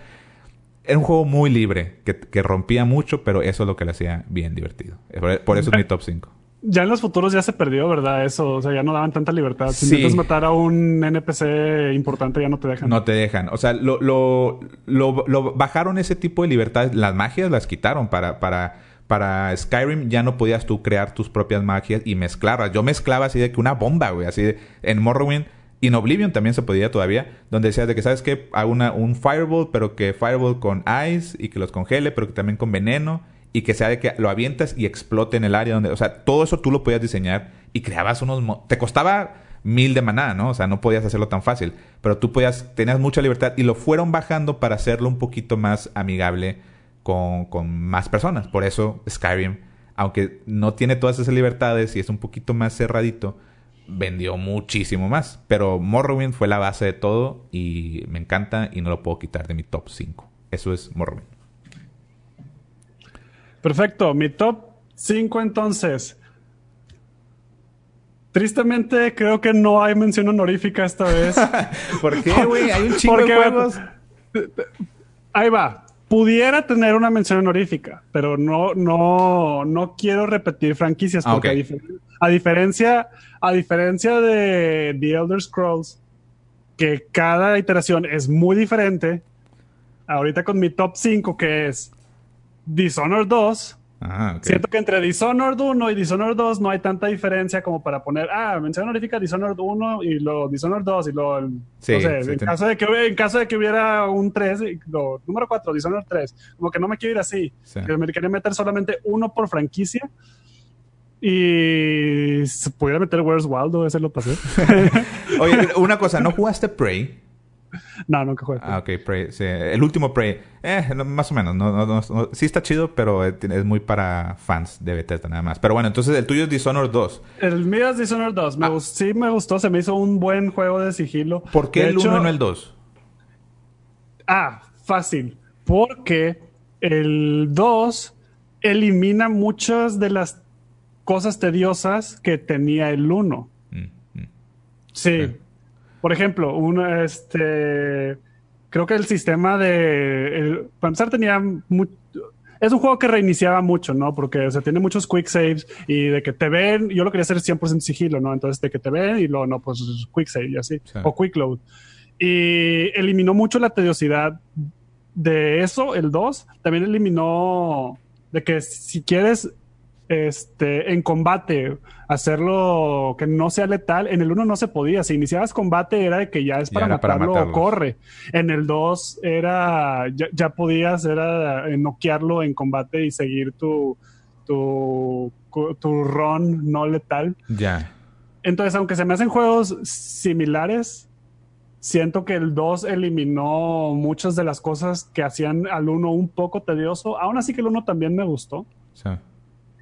Era un juego muy libre, que, que rompía mucho, pero eso es lo que le hacía bien divertido. Por, eso es mi top 5. Ya en los futuros ya se perdió, ¿verdad? Eso, o sea, ya no daban tanta libertad. Si intentas matar a un NPC importante, ya no te dejan. No te dejan. O sea, lo, lo, lo, bajaron ese tipo de libertad. Las magias las quitaron para, para, para Skyrim. Ya no podías tú crear tus propias magias y mezclarlas. Yo mezclaba así de que una bomba, güey. Así de, en Morrowind. Y en Oblivion también se podía todavía, donde decías de que, ¿sabes qué? Hago una, un Fireball, pero que Fireball con ice y que los congele, pero que también con veneno y que sea de que lo avientas y explote en el área donde, o sea, todo eso tú lo podías diseñar y creabas unos, te costaba mil de maná, ¿no? O sea, no podías hacerlo tan fácil, pero tú podías, tenías mucha libertad y lo fueron bajando para hacerlo un poquito más amigable con, con más personas. Por eso Skyrim, aunque no tiene todas esas libertades y es un poquito más cerradito, vendió muchísimo más. Pero Morrowind fue la base de todo y me encanta y no lo puedo quitar de mi top 5. Eso es Morrowind. Perfecto, mi top 5 entonces. Tristemente creo que no hay mención honorífica esta vez. ¿Por qué, güey? Hay un chingo de juegos. Ahí va. pudiera tener una mención honorífica, pero no, no, no quiero repetir franquicias ah, porque a, diferencia, a diferencia de The Elder Scrolls, que cada iteración es muy diferente, ahorita con mi top 5 que es Dishonored 2, Ah, Siento que entre Dishonored 1 y Dishonored 2 no hay tanta diferencia como para poner, ah, mención honorífica Dishonored 1 y luego Dishonored 2 y luego, no sé, en, caso de que, en caso de que hubiera un 3, lo, número 4, Dishonored 3, como que no me quiero ir así, me quería meter solamente uno por franquicia y se pudiera meter Where's Waldo, ese lo pasé. Oye, una cosa, ¿no jugaste Prey? no, nunca jugué. Ah, ok, Prey. El último Prey. Eh, más o menos. No, sí está chido, pero es muy para fans de Bethesda nada más. Pero bueno, entonces el tuyo es Dishonored 2. El mío es Dishonored 2. Me ah. Sí me gustó. Se me hizo un buen juego de sigilo. ¿Por qué el 1 y no el 2? Ah, fácil. Porque el 2 elimina muchas de las cosas tediosas que tenía el 1. Mm, mm. Sí. Por ejemplo, uno, este, creo que el sistema de, el, para empezar tenía es un juego que reiniciaba mucho, ¿no? Porque, o sea, tiene muchos quick saves y de que te ven, yo lo quería hacer 100% sigilo, ¿no? Entonces, de que te ven y luego, no, pues quick save y así, o quick load. Y eliminó mucho la tediosidad de eso, el 2. También eliminó de que si quieres este, en combate, hacerlo que no sea letal. En el 1 no se podía. Si iniciabas combate era de que ya es para matarlo o corre. En el 2 era, ya, podías, era noquearlo en combate y seguir tu, tu, tu run no letal. Ya. Entonces, aunque se me hacen juegos similares, siento que el 2 eliminó muchas de las cosas que hacían al 1 un poco tedioso. Aún así que el 1 también me gustó. Sí.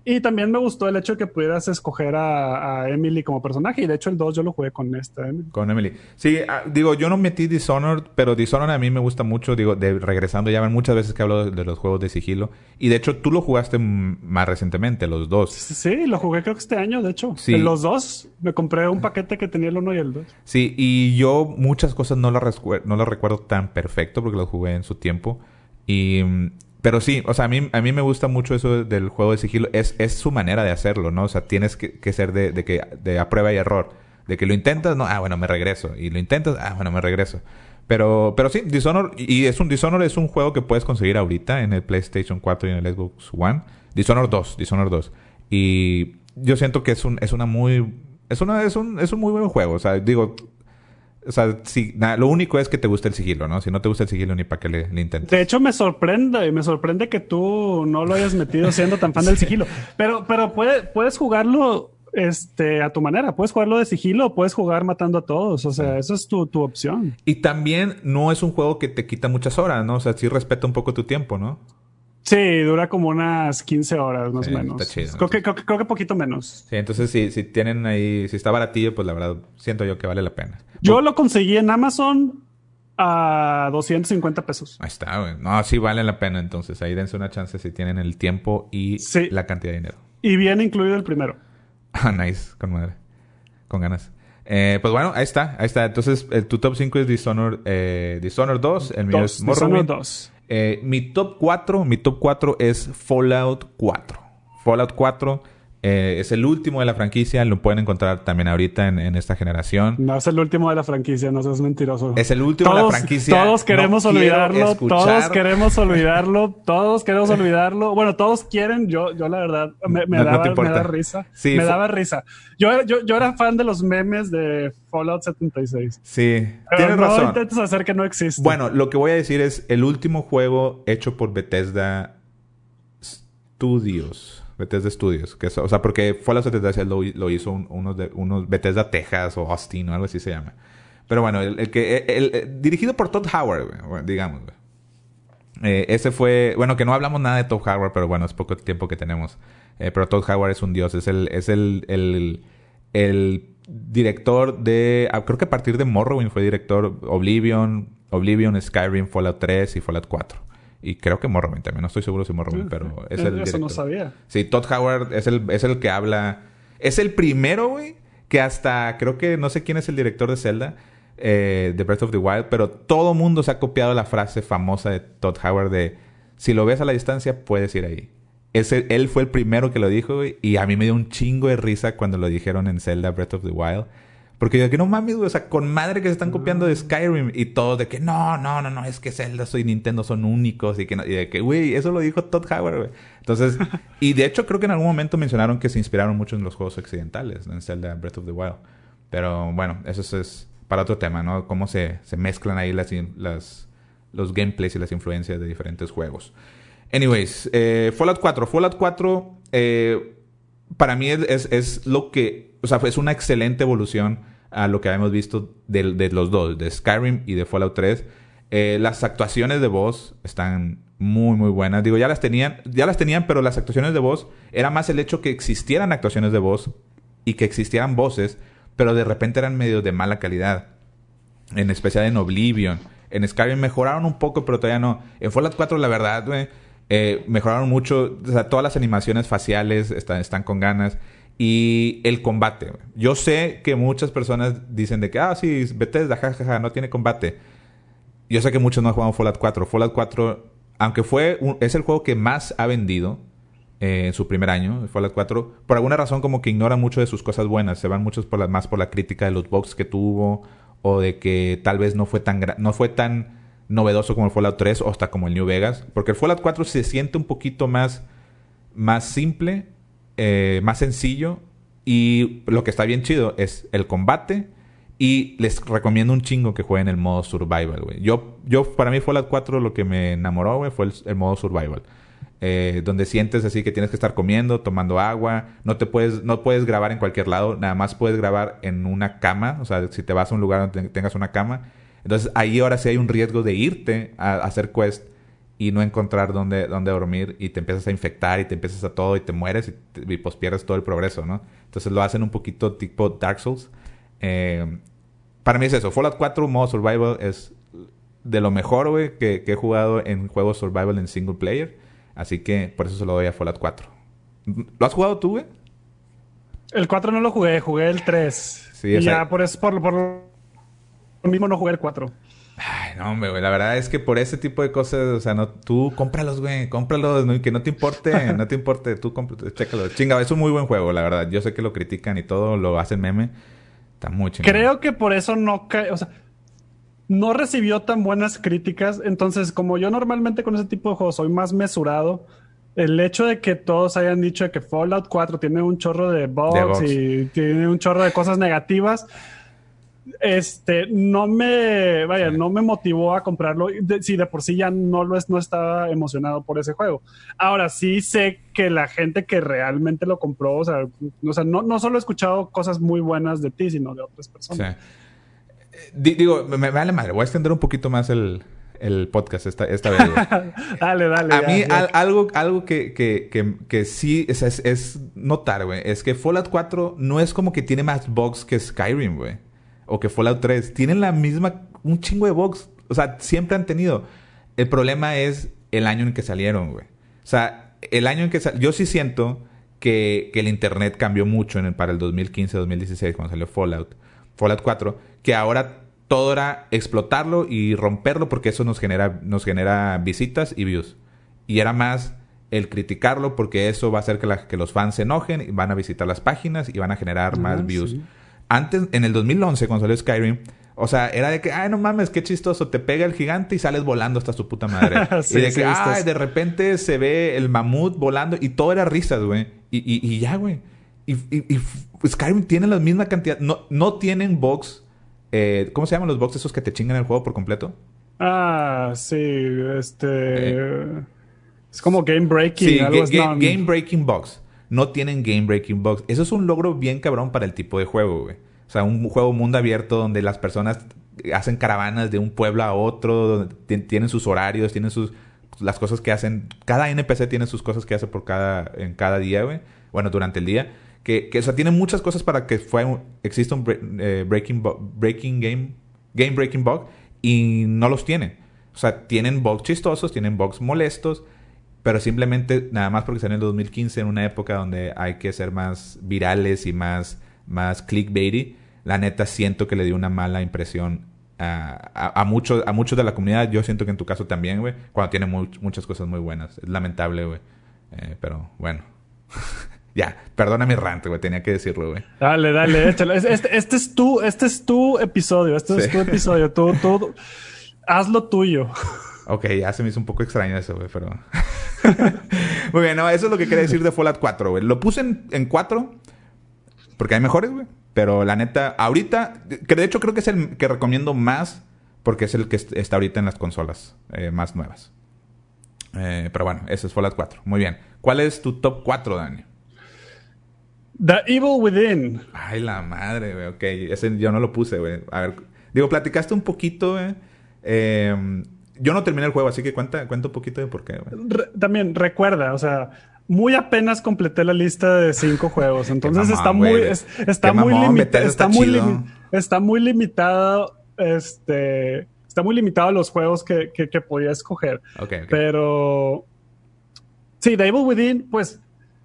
Y también me gustó el hecho de que pudieras escoger a, Emily como personaje. Y de hecho, el 2 yo lo jugué con esta Emily. Con Emily. Sí, ah, digo, yo no metí Dishonored, pero Dishonored a mí me gusta mucho. Digo, de, regresando, ya ven muchas veces que hablo de, los juegos de sigilo. Y de hecho, tú lo jugaste más recientemente, los dos. Sí, lo jugué creo que este año, de hecho. Sí. los dos, me compré un paquete que tenía el 1 y el 2. Sí, y yo muchas cosas no las, no las recuerdo tan perfecto porque los jugué en su tiempo. Y pero sí, o sea, a mí, a mí me gusta mucho eso del juego de sigilo. Es, es su manera de hacerlo, ¿no? O sea, tienes que, que ser de, de, que, de a prueba y error. De que lo intentas, no, ah, bueno, me regreso. Y lo intentas, ah, bueno, me regreso. Pero, pero sí, Dishonored, y es un Dishonored es un juego que puedes conseguir ahorita en el PlayStation 4 y en el Xbox One. Dishonored 2, Dishonored 2. Y yo siento que es un, es una muy, es una, es un, es un muy buen juego. O sea, digo, o sea, si, lo único es que te guste el sigilo, ¿no? Si no te gusta el sigilo, ni para que le, le, intentes. De hecho, me sorprende, me sorprende que tú no lo hayas metido siendo tan fan del sigilo. Pero, pero puede, puedes jugarlo este, a tu manera. Puedes jugarlo de sigilo puedes jugar matando a todos. O sea, esa es tu, tu, opción. Y también no es un juego que te quita muchas horas, ¿no? O sea, sí respeta un poco tu tiempo, ¿no? Sí, dura como unas 15 horas más o menos. Está chido. Creo que, creo, creo, que poquito menos. Sí, entonces si, si tienen ahí, si está baratillo, pues la verdad siento yo que vale la pena. Yo lo conseguí en Amazon a 250 pesos. Ahí está, güey. No, sí vale la pena entonces. Ahí dense una chance si tienen el tiempo y la cantidad de dinero. Y viene incluido el primero. Ah, nice. Con madre. Con ganas. Eh, pues bueno, ahí está. Ahí está. Entonces, el, tu top 5 es Dishonored, eh, Dishonored 2. El mío es Morrowind. 2. Eh, mi top 4, mi top 4 es Fallout 4. Fallout 4 eh, es el último de la franquicia, lo pueden encontrar también ahorita en, esta generación. No es el último de la franquicia, no seas mentiroso. Es el último de la franquicia. Todos queremos olvidarlo, todos queremos olvidarlo, todos queremos olvidarlo. Bueno, todos quieren, yo, yo la verdad, me, daba, me risa. me daba risa. Yo, yo, yo, era fan de los memes de Fallout 76. Sí, Pero tienes no razón. intentes hacer que no existe. Bueno, lo que voy a decir es el último juego hecho por Bethesda Studios. Bethesda Studios. Que o sea, porque Fallout 76 lo, lo hizo unos, de, Bethesda Texas o Austin o algo así se llama. Pero bueno, el, que el, dirigido por Todd Howard, digamos. Eh, ese fue, bueno, que no hablamos nada de Todd Howard, pero bueno, es poco tiempo que tenemos. Eh, pero Todd Howard es un dios, es el, es el, el, el director de, ah, creo que a partir de Morrowind fue director Oblivion, Oblivion, Skyrim, Fallout 3 y Fallout 4. Y creo que Morrowind también. No estoy seguro si Morrowind, pero es el Eso no sabía. Sí, Todd Howard es el, es el que habla... Es el primero, güey, que hasta... Creo que no sé quién es el director de Zelda. Eh, de Breath of the Wild. Pero todo mundo se ha copiado la frase famosa de Todd Howard de... Si lo ves a la distancia, puedes ir ahí. Ese, él fue el primero que lo dijo, güey, y a mí me dio un chingo de risa cuando lo dijeron en Zelda Breath of the Wild. Porque yo que no mames, güey, o sea, con madre que se están copiando de Skyrim y todos de que no, no, no, no, es que Zelda y Nintendo son únicos y que y de que, güey, eso lo dijo Todd Howard, güey. Entonces, y de hecho creo que en algún momento mencionaron que se inspiraron mucho en los juegos occidentales, en Zelda Breath of the Wild. Pero bueno, eso es para otro tema, ¿no? Cómo se, se mezclan ahí las, las, los gameplays y las influencias de diferentes juegos. Anyways, eh, Fallout 4. Fallout 4, eh, para mí es, es lo que o sea, es una excelente evolución a lo que habíamos visto de, los dos, de Skyrim y de Fallout 3. Eh, las actuaciones de voz están muy, muy buenas. Digo, ya las tenían, ya las tenían, pero las actuaciones de voz era más el hecho que existieran actuaciones de voz y que existieran voces, pero de repente eran medio de mala calidad. En especial en Oblivion. En Skyrim mejoraron un poco, pero todavía no. En Fallout 4, la verdad, güey, eh, mejoraron mucho. O sea, todas las animaciones faciales están, están con ganas y el combate. Yo sé que muchas personas dicen de que, ah, sí, Bethesda, jajaja, no tiene combate. Yo sé que muchos no han jugado Fallout 4. Fallout 4, aunque fue es el juego que más ha vendido eh, en su primer año, Fallout 4, por alguna razón como que ignora mucho de sus cosas buenas. Se van muchos por la, más por la crítica de los bugs que tuvo o de que tal vez no fue tan, no fue tan novedoso como el Fallout 3 o hasta como el New Vegas. Porque el Fallout 4 se siente un poquito más, más simple eh, más sencillo y lo que está bien chido es el combate y les recomiendo un chingo que jueguen el modo survival, güey. Yo, yo, para mí Fallout 4 lo que me enamoró, fue el, modo survival. Eh, donde sientes así que tienes que estar comiendo, tomando agua, no te puedes, no puedes grabar en cualquier lado, nada más puedes grabar en una cama, o sea, si te vas a un lugar donde tengas una cama. Entonces ahí ahora sí hay un riesgo de irte a hacer quest y no encontrar dónde, dónde dormir y te empiezas a infectar y te empiezas a todo y te mueres y, pues pierdes todo el progreso, ¿no? Entonces lo hacen un poquito tipo Dark Souls. Eh, para mí es eso. Fallout 4 modo survival es de lo mejor, güey, que, he jugado en juegos survival en single player. Así que por eso se lo doy a Fallout 4. ¿Lo has jugado tú, güey? El 4 no lo jugué, jugué el 3. Sí, y ya por eso, por, por lo mismo no el 4. Ay, no, hombre, güey. La verdad es que por ese tipo de cosas, o sea, no, tú cómpralos, güey. Cómpralos, que no te importe, no te importe. Tú chécalo. Chinga, es un muy buen juego, la verdad. Yo sé que lo critican y todo, lo hacen meme. Está muy chingado. Creo que por eso no cae, o sea, no recibió tan buenas críticas. Entonces, como yo normalmente con ese tipo de juegos soy más mesurado, el hecho de que todos hayan dicho que Fallout 4 tiene un chorro de bugs. y tiene un chorro de cosas negativas este, no me, vaya, no me motivó a comprarlo. si de por sí ya no lo es, no estaba emocionado por ese juego. Ahora sí sé que la gente que realmente lo compró, o sea, no, no solo he escuchado cosas muy buenas de ti, sino de otras personas. digo, me, vale madre, voy a extender un poquito más el, podcast esta, esta vez. dale, dale. A mí, algo, algo que, que, que, sí es, es, es notar, güey, es que Fallout 4 no es como que tiene más bugs que Skyrim, güey o que Fallout 3, tienen la misma, un chingo de bugs. O sea, siempre han tenido. El problema es el año en que salieron, güey. O sea, el año en que salieron. Yo sí siento que, que, el internet cambió mucho en el, para el 2015-2016, cuando salió Fallout. Fallout 4, que ahora todo era explotarlo y romperlo porque eso nos genera, nos genera visitas y views. Y era más el criticarlo porque eso va a hacer que, la, que los fans se enojen y van a visitar las páginas y van a generar más views. Antes, en el 2011, cuando salió Skyrim, o sea, era de que, ay, no mames, qué chistoso, te pega el gigante y sales volando hasta su puta madre. y de que, ay, de repente se ve el mamut volando y todo era risas, güey. Y, y, ya, güey. Y, y, Skyrim tiene la misma cantidad. No, no tienen box. Eh, ¿Cómo se llaman los box esos que te chingan el juego por completo? Ah, sí, este. Eh. Es como game breaking. Sí, game breaking box no tienen game breaking bugs. Eso es un logro bien cabrón para el tipo de juego, güey. O sea, un juego mundo abierto donde las personas hacen caravanas de un pueblo a otro, tienen sus horarios, tienen sus las cosas que hacen. Cada NPC tiene sus cosas que hace por cada en cada día, güey. Bueno, durante el día. Que, que o sea, tiene muchas cosas para que fue, exista un eh, breaking, breaking game, game breaking bug y no los tiene. O sea, tienen bugs chistosos, tienen bugs molestos, pero simplemente nada más porque salió en el 2015 en una época donde hay que ser más virales y más, más clickbaity, la neta siento que le dio una mala impresión a, a, muchos, a muchos de la comunidad. Yo siento que en tu caso también, güey, cuando tiene muchas cosas muy buenas. Es lamentable, güey. Eh, pero bueno. ya, perdona mi rant, güey, tenía que decirlo, güey. Dale, dale, échalo. Este, este, es tu, este es tu episodio, este es tu episodio. Tú, tú, haz lo tuyo. Ok, ya se me hizo un poco extraño eso, güey, pero... Muy bien, no, eso es lo que quería decir de Fallout 4, güey. Lo puse en, en 4 porque hay mejores, güey. Pero la neta, ahorita, que de hecho creo que es el que recomiendo más porque es el que está ahorita en las consolas eh, más nuevas. Eh, pero bueno, ese es Fallout 4. Muy bien. ¿Cuál es tu top 4, Dani? The Evil Within. Ay, la madre, güey. Ok, ese yo no lo puse, güey. A ver, digo, platicaste un poquito, güey. Eh, yo no terminé el juego, así que cuenta, cuenta un poquito de por qué. también recuerda, o sea, muy apenas completé la lista de cinco juegos, entonces está, muy, está, muy limitado, está, muy está muy limitado, este, está muy limitado los juegos que, que, podía escoger. Pero sí, The Evil Within, pues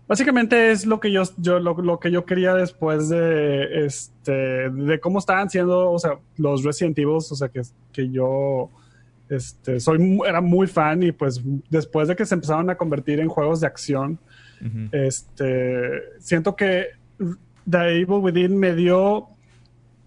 básicamente es lo que yo, yo lo, que yo quería después de este de cómo estaban siendo, o sea, los Resident Evil, o sea, que, que yo este, soy, era muy fan y pues después de que se empezaron a convertir en juegos de acción, este, siento que The Evil Within me dio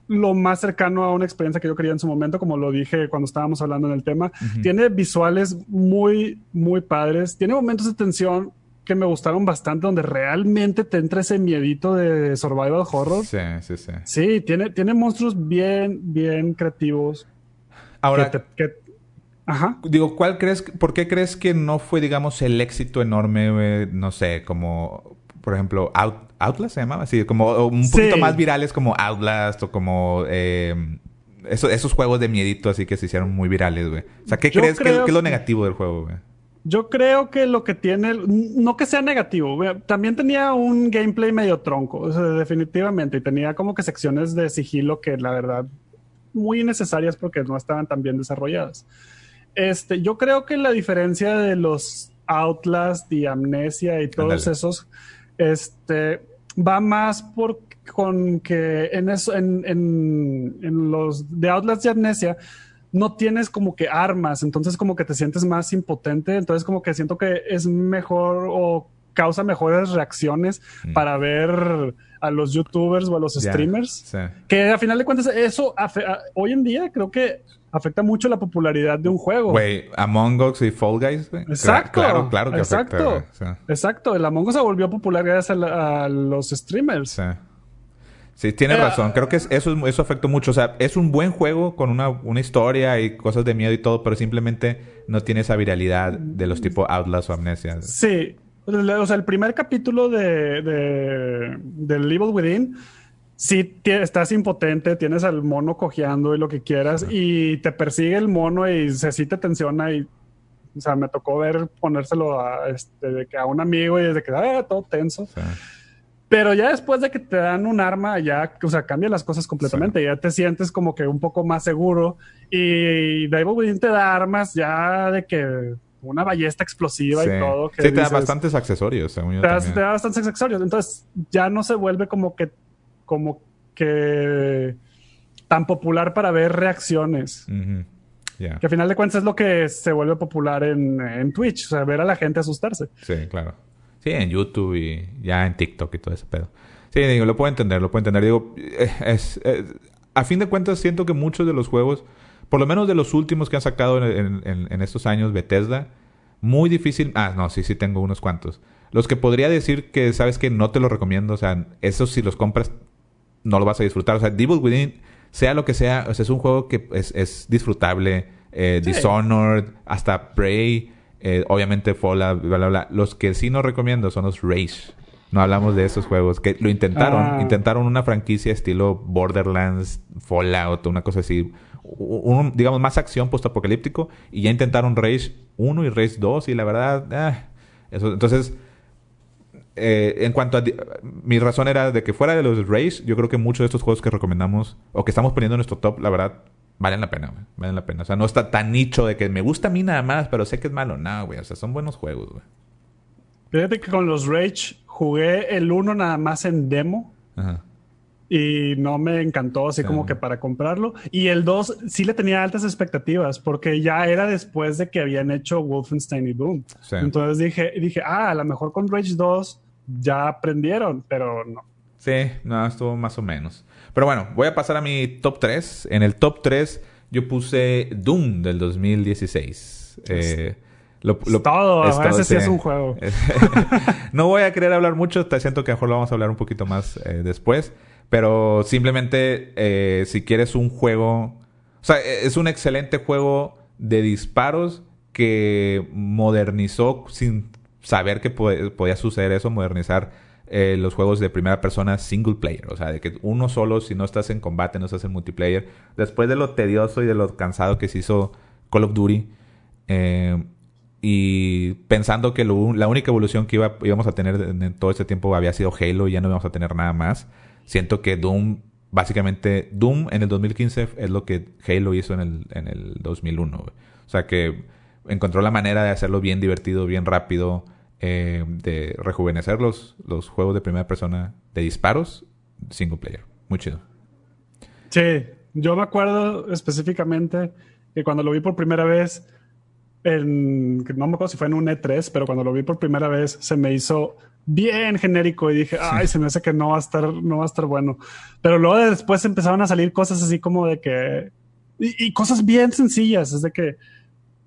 lo más cercano a una experiencia que yo quería en su momento, como lo dije cuando estábamos hablando en el tema. Tiene visuales muy, muy padres. Tiene momentos de tensión que me gustaron bastante, donde realmente te entra ese miedito de survival horror. Sí, sí, sí. Sí, tiene, tiene monstruos bien, bien creativos. Ahora, que Ajá. Digo, ¿cuál crees, por qué crees que no fue, digamos, el éxito enorme, no sé, como, por ejemplo, Outlast se llamaba así, como un poquito más virales como Outlast o como em, esos, juegos de miedito así que se hicieron muy virales, güey. O sea, ¿qué crees que, es lo negativo del juego, güey? Yo creo que lo que tiene, no que sea negativo, también tenía un gameplay medio tronco, definitivamente, y tenía como que secciones de sigilo que la verdad muy innecesarias porque no estaban tan bien desarrolladas. Este, yo creo que la diferencia de los Outlast y Amnesia y todos esos, este, va más por con que en eso, en, en, los de Outlast y Amnesia, no tienes como que armas, entonces como que te sientes más impotente, entonces como que siento que es mejor o causa mejores reacciones mm. para ver a los youtubers o a los streamers. Que a final de cuentas eso hoy en día creo que afecta mucho la popularidad de un juego. Güey, Among Us y Fall Guys. Exacto. Claro, claro que exacto, afecta. Exacto. El Among Us se volvió popular gracias a, los streamers. Sí. Sí, tienes eh, razón. Creo que eso, eso afectó mucho. O sea, es un buen juego con una, una, historia y cosas de miedo y todo, pero simplemente no tiene esa viralidad de los tipos Outlast o Amnesia. Sí. O sea, el primer capítulo de, de, del Evil Within si estás impotente, tienes al mono cojeando y lo que quieras, y te persigue el mono y se sí te tensiona y o sea, me tocó ver ponérselo a, este, a un amigo y desde que ah, todo tenso. Pero ya después de que te dan un arma, ya, o sea, cambia las cosas completamente. Ya te sientes como que un poco más seguro. Y David Within te da armas ya de que una ballesta explosiva y todo. sí, te da bastantes accesorios, según yo. te da bastantes accesorios. Entonces ya no se vuelve como que como que tan popular para ver reacciones. Que a final de cuentas es lo que se vuelve popular en, Twitch, o sea, ver a la gente asustarse. Sí, claro. Sí, en YouTube y ya en TikTok y todo ese pedo. Sí, digo, lo puedo entender, lo puedo entender. Digo, eh, es, a fin de cuentas siento que muchos de los juegos, por lo menos de los últimos que han sacado en, en estos años Bethesda, muy difícil. Ah, no, sí, sí tengo unos cuantos. Los que podría decir que, sabes que no te los recomiendo, o sea, esos si los compras no lo vas a disfrutar. O sea, Devil Within, sea lo que sea, o sea, es un juego que es, disfrutable. Eh, Dishonored, hasta Prey, eh, obviamente Fallout, bla, bla, bla. Los que sí no recomiendo son los Rage. No hablamos de esos juegos que lo intentaron. Ah. Intentaron una franquicia estilo Borderlands, Fallout, una cosa así. Un, digamos, más acción post-apocalíptico. Y ya intentaron Rage 1 y Rage 2 y la verdad... Eh, eso, entonces eh, en cuanto a... Mi razón era de que fuera de los Race, yo creo que muchos de estos juegos que recomendamos o que estamos poniendo en nuestro top, la verdad, valen la pena, güey. Valen la pena. O sea, no está tan nicho de que me gusta a mí nada más, pero sé que es malo. No, güey. O sea, son buenos juegos, güey. Fíjate que con los Rage jugué el uno nada más en demo. Ajá. y no me encantó así como que para comprarlo. Y el 2 sí le tenía altas expectativas porque ya era después de que habían hecho Wolfenstein y Doom. Entonces dije, dije, ah, a lo mejor con Rage 2 ya aprendieron, pero no. Sí, no, estuvo más o menos. Pero bueno, voy a pasar a mi top 3. En el top 3 yo puse Doom del 2016. Eh, lo, todo, es ese sí es un juego. no voy a querer hablar mucho, te siento que a lo mejor lo vamos a hablar un poquito más eh, después. Pero simplemente, eh, si quieres un juego. O sea, e, es un excelente juego de disparos que modernizó sin saber que podía suceder eso, modernizar eh, los juegos de primera persona single player. O sea, de que uno solo, si no estás en combate, no estás en multiplayer. Después de lo tedioso y de lo cansado que se hizo Call of Duty. Eh, y pensando que la única evolución que iba, íbamos a tener en todo este tiempo había sido Halo y ya no íbamos a tener nada más siento que Doom, básicamente, Doom en el 2015 es lo que Halo hizo en el, en el 2001. O sea que encontró la manera de hacerlo bien divertido, bien rápido, eh, de rejuvenecer los, los juegos de primera persona de disparos single player. Muy chido. Sí, yo me acuerdo específicamente que cuando lo vi por primera vez, en, no me acuerdo si fue en un E3, pero cuando lo vi por primera vez se me hizo bien genérico y dije, ay, se me hace que no va a estar, no va a estar bueno. Pero luego después empezaron a salir cosas así como de que, y, cosas bien sencillas, es de que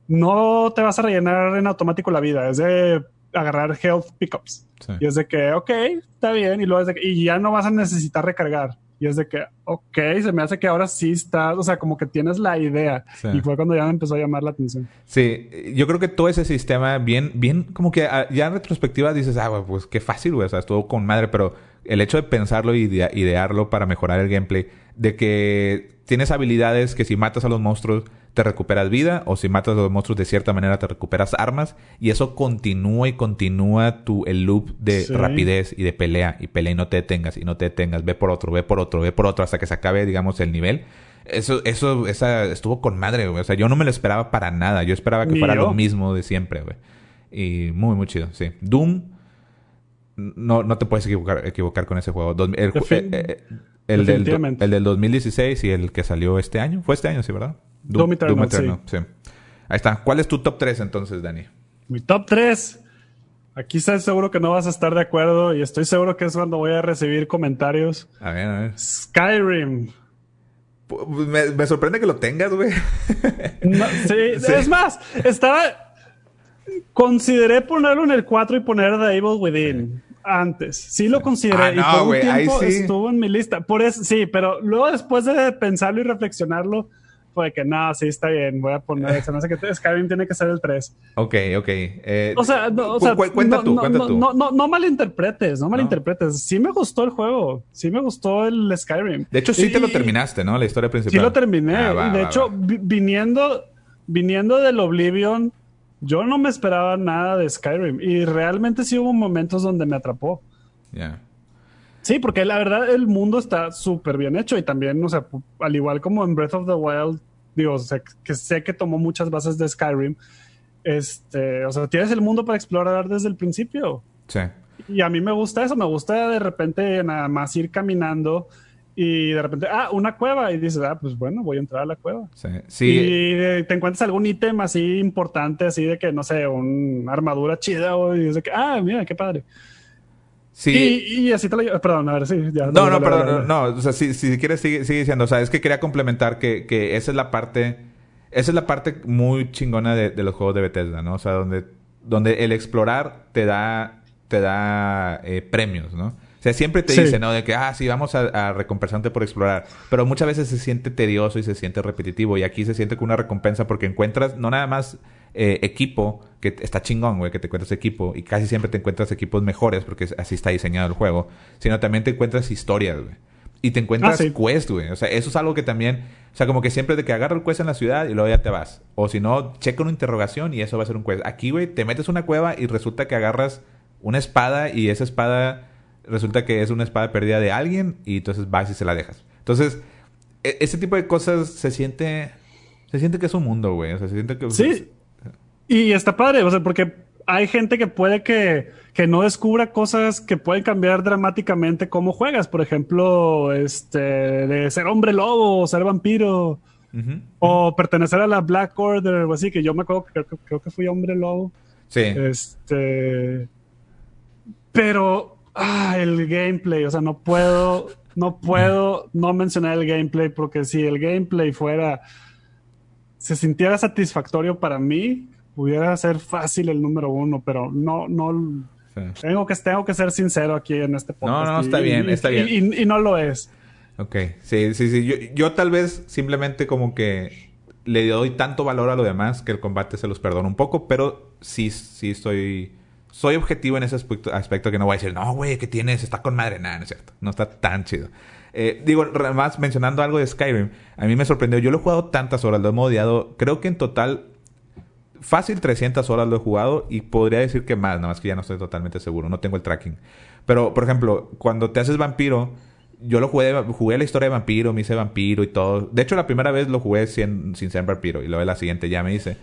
no te vas a rellenar en automático la vida, es de agarrar health pickups. Y es de que, ok, está bien, y luego es de que, y ya no vas a necesitar recargar. Y es de que, ok, se me hace que ahora sí estás, o sea, como que tienes la idea. Y fue cuando ya me empezó a llamar la atención. Sí, yo creo que todo ese sistema, bien, bien, como que ah, ya en retrospectiva dices, ah, pues qué fácil, güey, o sea, estuvo con madre, pero el hecho de pensarlo y idearlo para mejorar el gameplay, de que tienes habilidades que si matas a los monstruos te recuperas vida o si matas a los monstruos de cierta manera te recuperas armas y eso continúa y continúa tu el loop de rapidez y de pelea y pelea y no te detengas y no te detengas, ve por otro, ve por otro, ve por otro hasta que se acabe digamos el nivel. Eso eso esa estuvo con madre, güey. O sea, yo no me lo esperaba para nada. Yo esperaba que fuera lo mismo de siempre, güey. Y muy muy chido, sí. Doom no, no te puedes equivocar, equivocar con ese juego. el, eh, eh, el, del, el del 2016 y el que salió este año. Fue este año, sí, ¿verdad? Doom, Eternal, sí. Ahí está. ¿Cuál es tu top 3 entonces, Dani? Mi top 3. Aquí estoy seguro que no vas a estar de acuerdo y estoy seguro que es cuando voy a recibir comentarios. A ver, a ver. Skyrim. Me, sorprende que lo tengas, güey. sí, es más, estaba. Consideré ponerlo en el 4 y poner The Evil Within antes. Sí lo consideré ah, y por un tiempo estuvo en mi lista. Por eso, sí, pero luego después de pensarlo y reflexionarlo, fue que no, sí está bien, voy a poner eso. No sé qué, Skyrim tiene que ser el 3. Ok, ok. Eh, o sea, no, o sea cuenta tú, cuenta tú. No, no, no, malinterpretes, no malinterpretes. Sí me gustó el juego, sí me gustó el Skyrim. De hecho, sí te lo terminaste, ¿no? La historia principal. Sí lo terminé. Ah, de hecho, viniendo, viniendo del Oblivion yo no me esperaba nada de Skyrim y realmente sí hubo momentos donde me atrapó. Ya. Sí, porque la verdad el mundo está súper bien hecho y también, o sea, al igual como en Breath of the Wild, digo, sé, que sé que tomó muchas bases de Skyrim, este, o sea, tienes el mundo para explorar desde el principio. Sí. Y a mí me gusta eso, me gusta de repente nada más ir caminando y de repente, ah, una cueva. Y dices, ah, pues bueno, voy a entrar a la cueva. Sí. Y te encuentras algún ítem así importante, así de que, no sé, una armadura chida, o y dices que, ah, mira, qué padre. Sí. Y, así te lo Perdón, a ver, sí. Ya, no, no, perdón, no, O sea, si, si quieres, sigue, sigue diciendo. O sea, es que quería complementar que, que esa es la parte. Esa es la parte muy chingona de, de, los juegos de Bethesda, ¿no? O sea, donde, donde el explorar te da, te da eh, premios, ¿no? O sea, siempre te dice, ¿no? De que, ah, sí, vamos a, recompensarte por explorar. Pero muchas veces se siente tedioso y se siente repetitivo. Y aquí se siente con una recompensa porque encuentras no nada más eh, equipo, que está chingón, güey, que te encuentras equipo. Y casi siempre te encuentras equipos mejores porque así está diseñado el juego. Sino también te encuentras historias, güey. Y te encuentras ah, quest, güey. O sea, eso es algo que también... O sea, como que siempre de que agarra el quest en la ciudad y luego ya te vas. O si no, checa una interrogación y eso va a ser un quest. Aquí, güey, te metes una cueva y resulta que agarras una espada y esa espada resulta que es una espada perdida de alguien y entonces vas y se la dejas. Entonces, e, ese tipo de cosas se siente. Se siente que es un mundo, güey. O sea, se siente que. Sí. Y está padre, o sea, porque hay gente que puede que, que no descubra cosas que pueden cambiar dramáticamente cómo juegas. Por ejemplo, este, de ser hombre lobo o ser vampiro. O pertenecer a la Black Order o así, que yo me acuerdo que creo, que fui hombre lobo. Sí. Este. Pero. Ah, el gameplay. O sea, no puedo. No puedo no mencionar el gameplay. Porque si el gameplay fuera. Se sintiera satisfactorio para mí. Pudiera ser fácil el número uno. Pero no, no. Tengo, que, tengo que ser sincero aquí en este podcast. No, no, está bien, está bien. y no lo es. Ok, sí, sí, sí. Yo, yo, tal vez simplemente como que le doy tanto valor a lo demás que el combate se los perdono un poco, pero sí, sí estoy... Soy objetivo en ese aspecto, aspecto que no voy a decir, no, güey, ¿qué tienes? Está con madre. Nada, no es cierto. No está tan chido. Eh, digo, además, mencionando algo de Skyrim, a mí me sorprendió. Yo lo he jugado tantas horas, lo he modiado. Creo que en total, fácil 300 horas lo he jugado y podría decir que más, nada más que ya no estoy totalmente seguro. No tengo el tracking. Pero, por ejemplo, cuando te haces vampiro yo lo jugué, jugué la historia de vampiro, me hice vampiro y todo. De hecho, la primera vez lo jugué sin, sin ser vampiro y luego la siguiente ya me hice.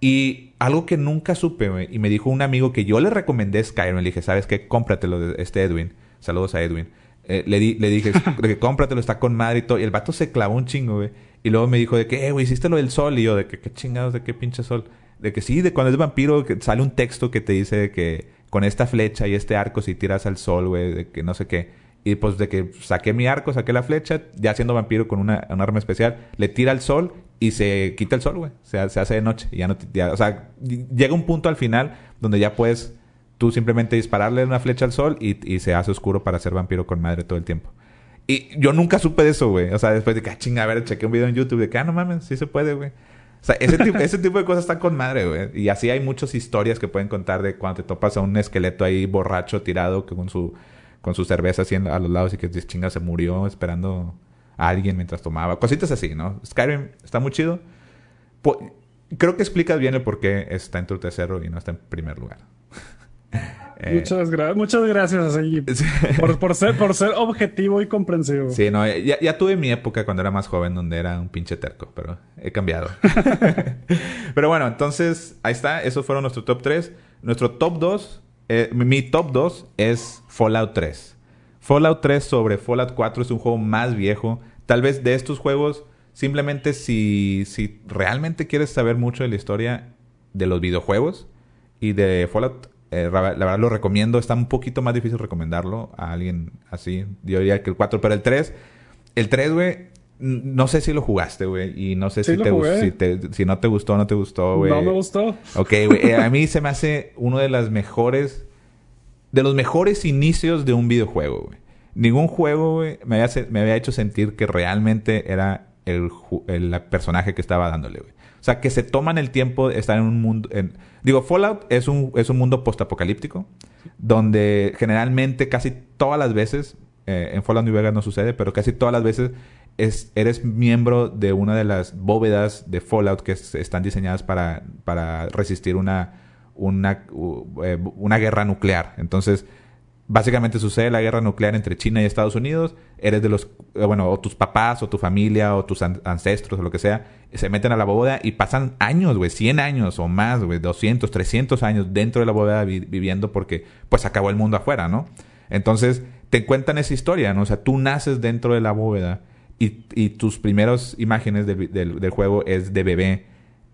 Y algo que nunca supe, y me dijo un amigo que yo le recomendé Skyrim, le dije, ¿sabes qué? Cómpratelo de este Edwin. Saludos a Edwin. Eh, le, di, le dije, cómpratelo, está con madre y todo. Y el vato se clavó un chingo, güey. Y luego me dijo de que, eh, güey, hiciste lo del sol. Y yo, de que, qué chingados, de qué pinche sol. De que sí, de cuando es vampiro, que sale un texto que te dice que con esta flecha y este arco, si tiras al sol, güey, de que no sé qué. Y pues de que saqué mi arco, saqué la flecha, ya siendo vampiro con una, un arma especial, le tira al sol y se quita el sol, güey. Se, se, hace de noche. Y ya no, o sea, llega un punto al final donde ya puedes tú simplemente dispararle una flecha al sol y, y se hace oscuro para ser vampiro con madre todo el tiempo. Y yo nunca supe de eso, güey. O sea, después de que, ah, chinga, a ver, chequé un video en YouTube de que, ah, no mames, sí se puede, güey. O sea, ese tipo, ese tipo de cosas están con madre, güey. Y así hay muchas historias que pueden contar de cuando te topas a un esqueleto ahí borracho tirado con su con su cerveza así a los lados y que chinga se murió esperando a alguien mientras tomaba. Cositas así, ¿no? Skyrim está muy chido. creo que explicas bien el por qué está en tu tercero y no está en primer lugar. Eh, muchas, gracias muchas gracias por, por, ser, por ser objetivo y comprensivo. Sí, no, ya, ya, tuve mi época cuando era más joven donde era un pinche terco, pero he cambiado. pero bueno, entonces ahí está, esos fueron nuestros top 3. Nuestro top 2 eh, mi top 2 es Fallout 3. Fallout 3 sobre Fallout 4 es un juego más viejo. Tal vez de estos juegos, simplemente si, si realmente quieres saber mucho de la historia de los videojuegos y de Fallout, eh, la verdad lo recomiendo. Está un poquito más difícil recomendarlo a alguien así. Yo diría que el 4, pero el 3, el 3, güey, no sé si lo jugaste, güey. Y no sé si, te, si, no te gustó no te gustó, güey. No me gustó. Ok, güey. Eh, a mí se me hace uno de las mejores... De los mejores inicios de un videojuego, güey. Ningún juego, güey, me había, hecho sentir que realmente era el, personaje que estaba dándole, güey. O sea, que se toman el tiempo de estar en un mundo... Digo, Fallout es un, es un mundo postapocalíptico. Donde generalmente, casi todas las veces... Eh, en Fallout New Vegas no sucede, pero casi todas las veces eres miembro de una de las bóvedas de Fallout que están diseñadas para resistir una, una, eh, una guerra nuclear. Entonces, básicamente sucede la guerra nuclear entre China y Estados Unidos. Eres de los, eh, bueno, o tus papás, o tu familia, o tus ancestros, o lo que sea, se meten a la bóveda y pasan años, güey, 100 años o más, güey, 200, 300 años dentro de la bóveda viviendo porque, pues, acabó el mundo afuera, ¿no? Entonces, te cuentan esa historia, ¿no? O sea, tú naces dentro de la bóveda y, y tus primeras imágenes del, del, juego es de bebé,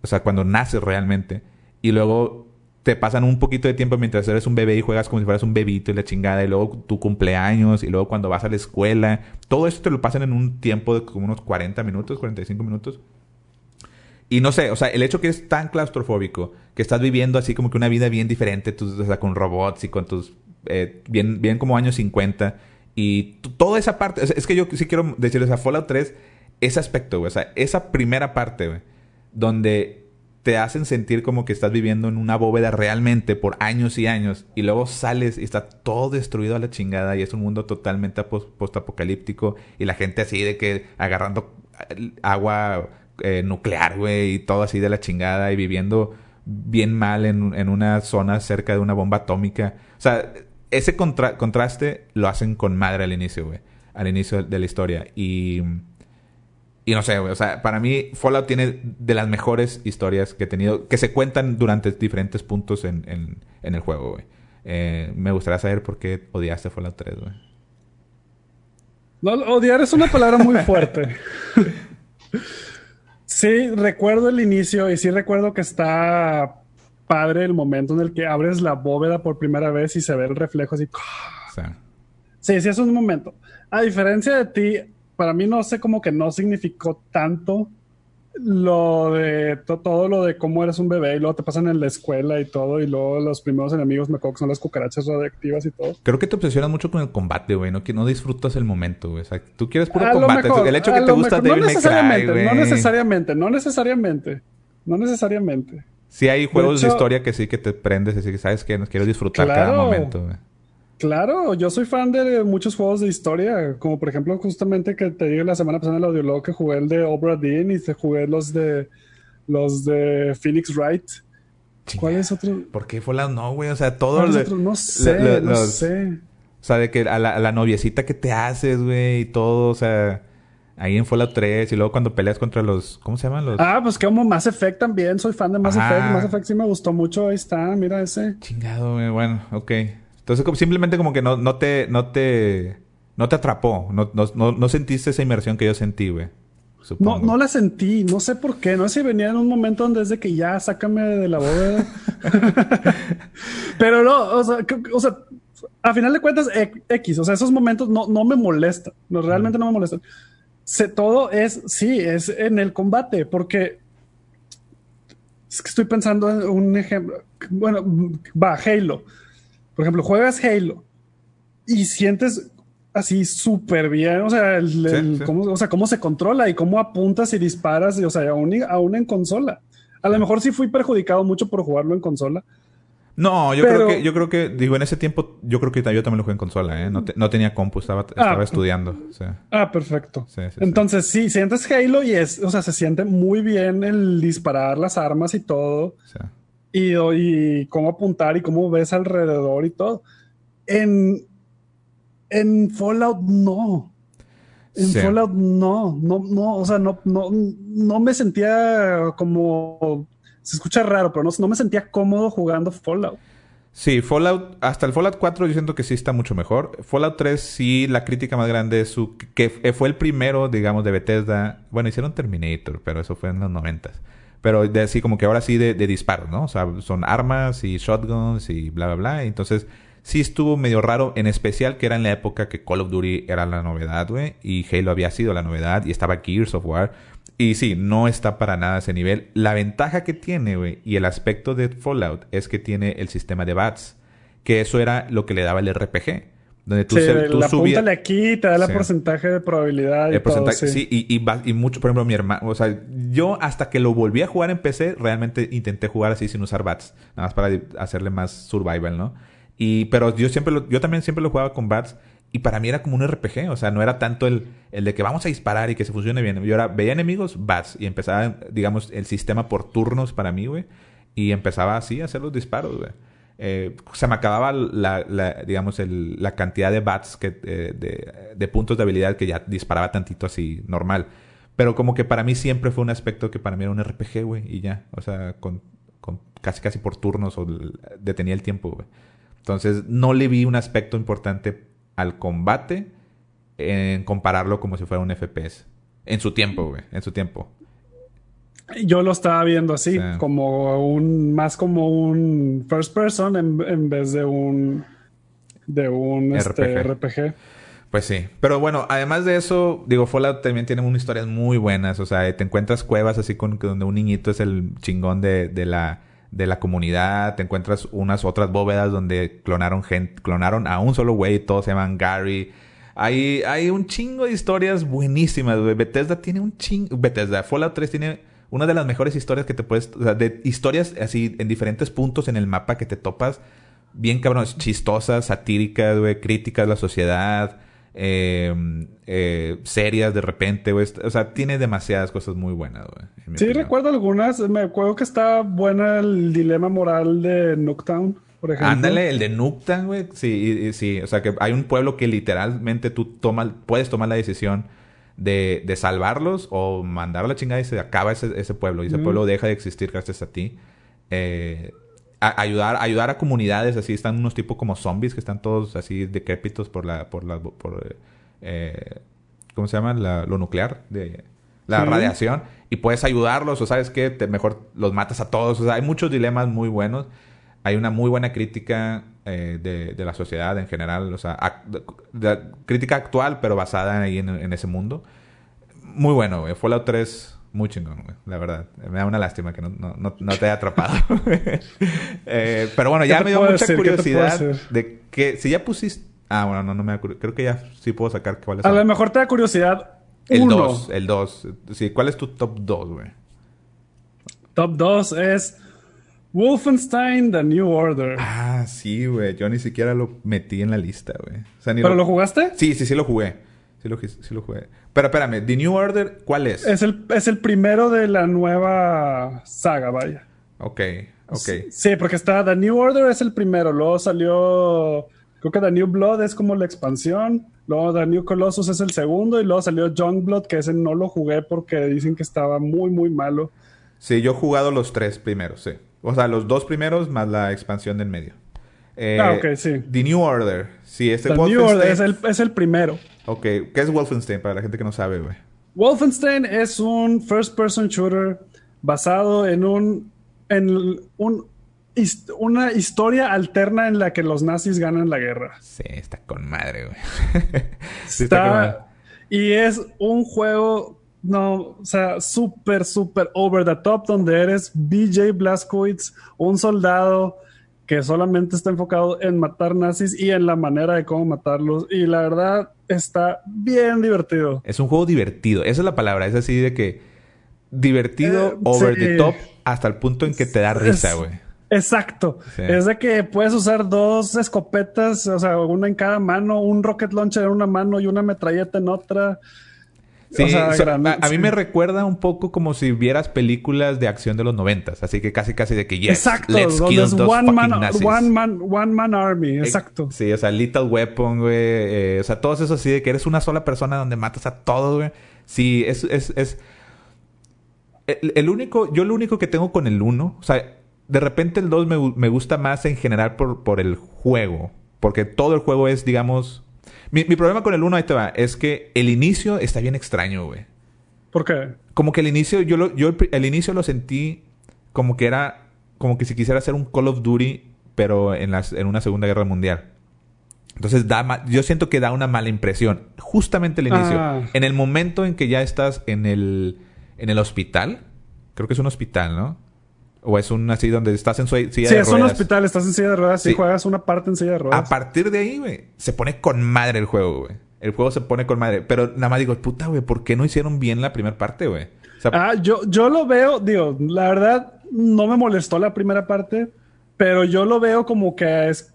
o sea, cuando naces realmente, y luego te pasan un poquito de tiempo mientras eres un bebé y juegas como si fueras un bebito y la chingada, y luego tu cumpleaños, y luego cuando vas a la escuela, todo esto te lo pasan en un tiempo de como unos 40 minutos, 45 minutos. Y no sé, o sea, el hecho que eres tan claustrofóbico, que estás viviendo así como que una vida bien diferente, tú, o sea, con robots y con tus, eh, bien, bien como años 50, y toda esa parte, es, que yo sí quiero decirles a Fallout 3, ese aspecto, güey, o sea, esa primera parte, donde te hacen sentir como que estás viviendo en una bóveda realmente por años y años y luego sales y está todo destruido a la chingada y es un mundo totalmente postapocalíptico y la gente así de que agarrando eh, agua eh, nuclear, güey, y todo así de la chingada y viviendo bien mal en, en una zona cerca de una bomba atómica. O sea, ese contraste lo hacen con madre al inicio, güey. Al inicio de la historia. Y, Y no sé, güey. O sea, para mí Fallout tiene de las mejores historias que he tenido, que se cuentan durante diferentes puntos en, en, en el juego, güey. Eh, me gustaría saber por qué odiaste Fallout 3, güey. No, odiar es una palabra muy fuerte. sí, recuerdo el inicio y sí recuerdo que está padre el momento en el que abres la bóveda por primera vez y se ve el reflejo así. Sí, sí, es un momento. A diferencia de ti, para mí no sé como que no significó tanto lo de todo lo de cómo eres un bebé y luego te pasan en la escuela y todo y luego los primeros enemigos me acuerdo que son las cucarachas radioactivas y todo. Creo que te obsesionas mucho con el combate, güey, no que no disfrutas el momento, güey. O sea, tú quieres puro combate, el hecho que te gusta no necesariamente, no necesariamente, no necesariamente, no necesariamente. Sí hay juegos de, historia que sí que te prendes y que sabes que quiero disfrutar cada momento, güey. Claro, yo soy fan de muchos juegos de historia, como por ejemplo justamente que te dije la semana pasada en el audiolog que jugué el de Obra Dinn y te jugué los de los de Phoenix Wright. ¿Cuál es otro? ¿Por qué Fallout no, güey? O sea, todo No sé, no sé. O sea, de que a la, a la noviecita que te haces, güey, y todo, o sea... Ahí en Fallout 3 y luego cuando peleas contra los... ¿Cómo se llaman los...? Ah, pues que como Mass Effect también. Soy fan de Mass Effect. Mass Effect sí me gustó mucho. Ahí está. Mira ese. Chingado, güey. Bueno, ok. Entonces, como, simplemente como que no, no te, no te, no te atrapó. No, no, no, sentiste esa inmersión que yo sentí, güey. No, no la sentí, no sé por qué. No sé si venía en un momento donde es de que ya sácame de la bóveda. Pero no, o sea, o sea, a final de cuentas, X, o sea, esos momentos no, no me molestan. No, realmente no me molestan. Se, todo es, sí, es en el combate, porque es que estoy pensando en un ejemplo. Bueno, va, Halo. Por ejemplo, juegas Halo y sientes así súper bien, o sea, Cómo, o sea, cómo se controla y cómo apuntas y disparas, o sea, aún, aún en consola. A lo mejor sí fui perjudicado mucho por jugarlo en consola. No, yo creo que, yo creo que, digo, en ese tiempo, yo creo que yo también lo jugué en consola, ¿eh? No, no tenía compu, estaba, ah, estaba estudiando. Ah, perfecto. Entonces, sí. sientes Halo y es, o sea, se siente muy bien el disparar las armas y todo y, cómo apuntar y cómo ves alrededor y todo. En, en Fallout no. En Fallout no, no, no, o sea, no, no, no me sentía como, se escucha raro, pero no, no me sentía cómodo jugando Fallout. Sí, Fallout, hasta el Fallout 4 yo siento que sí está mucho mejor. Fallout 3 sí, la crítica más grande es su, que fue el primero, digamos, de Bethesda. Bueno, hicieron Terminator, pero eso fue en los 90 pero de así como que ahora sí de, disparos, ¿no? O sea, son armas y shotguns y bla, bla, bla. Entonces, sí estuvo medio raro, en especial que era en la época que Call of Duty era la novedad, güey, y Halo había sido la novedad, y estaba Gears of War. Y sí, no está para nada ese nivel. La ventaja que tiene, güey, y el aspecto de Fallout es que tiene el sistema de bats, que eso era lo que le daba el RPG. Donde tú, sí, la aquí te da el porcentaje de probabilidad. Y todo, sí, y, y, y, mucho, por ejemplo, mi hermano, o sea, yo hasta que lo volví a jugar en PC, realmente intenté jugar así sin usar bats, nada más para hacerle más survival, ¿no? Y, pero yo siempre lo, yo también siempre lo jugaba con bats y para mí era como un RPG, o sea, no era tanto el, el de que vamos a disparar y que se funcione bien. Yo era, veía enemigos, bats, y empezaba, digamos, el sistema por turnos para mí, güey, y empezaba así a hacer los disparos, güey. Eh, se me acababa la, digamos, la cantidad de bats que, eh, de, puntos de habilidad que ya disparaba tantito así normal. Pero como que para mí siempre fue un aspecto que para mí era un RPG, güey, y ya. O sea, con, con casi casi por turnos o detenía el tiempo, güey. Entonces no le vi un aspecto importante al combate en compararlo como si fuera un FPS. En su tiempo, güey, en su tiempo. Yo lo estaba viendo así, como un, más como un first person en, vez de un, de un RPG. Este, pues sí. Pero bueno, además de eso, digo, Fallout también tiene unas historias muy buenas. O sea, te encuentras cuevas así con donde un niñito es el chingón de, de la de la comunidad, te encuentras unas otras bóvedas donde clonaron gente, clonaron a un solo güey, todos se llaman Gary. Hay, hay un chingo de historias buenísimas, güey. Bethesda tiene un chingo. Bethesda, Fallout 3 tiene una de las mejores historias que te puedes, o sea, de historias así en diferentes puntos en el mapa que te topas, bien cabrón, chistosas, satíricas, güey, críticas a la sociedad, eh, eh, serias de repente, güey. O sea, tiene demasiadas cosas muy buenas, güey. Sí, recuerdo algunas. Me acuerdo que está buena el dilema moral de Nooktown. Por ejemplo. Ándale, el de Nooktown, güey. Sí, sí. O sea, que hay un pueblo que literalmente tú tomas, puedes tomar la decisión de, de salvarlos o mandar a la chingada y se acaba ese, ese pueblo. Y ese pueblo deja de existir gracias a ti. Eh, ayudar, ayudar a comunidades así. Están unos tipos como zombies que están todos así decrépitos por la... Por la por, eh, ¿Cómo se llama? lo nuclear. De, la radiación. Y puedes ayudarlos o sabes que mejor los matas a todos. O sea, hay muchos dilemas muy buenos. Hay una muy buena crítica eh, de, la sociedad en general. O sea, crítica actual, pero basada ahí en, ese mundo. Muy bueno, güey. Fallout 3 muy chingón, güey, la verdad. Me da una lástima que no, no, no te haya atrapado. eh, pero bueno, ya me dio mucha curiosidad de que si ya pusiste... Ah, bueno, no, no me da Creo que ya sí puedo sacar cuál es. A lo mejor te da curiosidad. El 2, el 2. Sí, ¿cuál es tu top 2, güey? Top 2 es Wolfenstein The New Order. Ah, sí, güey. Yo ni siquiera lo metí en la lista, güey. ¿Pero lo... jugaste? Sí, sí, sí lo jugué. Sí lo, sí lo jugué. Pero espérame, The New Order, ¿cuál es? Es el, es el primero de la nueva saga, vaya. Ok, ok. Sí, porque está The New Order es el primero. Luego salió. Creo que The New Blood es como la expansión. Luego The New Colossus es el segundo. Y luego salió Youngblood, que ese no lo jugué porque dicen que estaba muy, muy malo. Sí, yo he jugado los tres primeros, sí. O sea, los dos primeros más la expansión del medio. Eh, ah, ok, sí. The New Order. Sí, este The New Order es el, es el primero. Ok, ¿qué es Wolfenstein para la gente que no sabe, güey? Wolfenstein es un first-person shooter basado en un, en un una historia alterna en la que los nazis ganan la guerra. Sí, está con madre, güey. sí, está, con madre. Y es un juego, no, o sea, súper, súper over the top, donde eres BJ Blazkowicz, un soldado que solamente está enfocado en matar nazis y en la manera de cómo matarlos. Y la verdad, está bien divertido. Es un juego divertido. Esa es la palabra. Es así de que divertido, eh, over the top, hasta el punto en que te da risa, güey. Exacto. Es de que puedes usar dos escopetas, o sea, una en cada mano, un rocket launcher en una mano y una metralleta en otra. Sí, a, mí me recuerda un poco como si vieras películas de acción de los noventas, así que casi casi de que yes, exacto, let's kill those one man, One man, one man army, exacto. Sí, o sea, Little Weapon, güey, eh, o sea, todos esos así de que eres una sola persona donde matas a todos, güey. Sí, es, es, es... El, único, yo lo único que tengo con el 1, o sea, de repente el 2 me, me gusta más en general por, por el juego, porque todo el juego es, digamos, mi, problema con el 1, ahí te va, es que el inicio está bien extraño, güey. ¿Por qué? Como que el inicio, yo, lo, yo el, inicio lo sentí como que era, como que si quisiera hacer un Call of Duty, pero en, las, en una Segunda Guerra Mundial. Entonces, da yo siento que da una mala impresión. Justamente el inicio. Ah. En el momento en que ya estás en el, en el hospital, creo que es un hospital, ¿no? O es un así donde estás en silla de ruedas. Sí, es un hospital, estás en silla de ruedas y juegas una parte en silla de ruedas. A partir de ahí, güey, se pone con madre el juego, güey. El juego se pone con madre. Pero nada más digo, puta, güey, ¿por qué no hicieron bien la primera parte, güey? ah, yo, yo lo veo, digo, la verdad, no me molestó la primera parte, pero yo lo veo como que es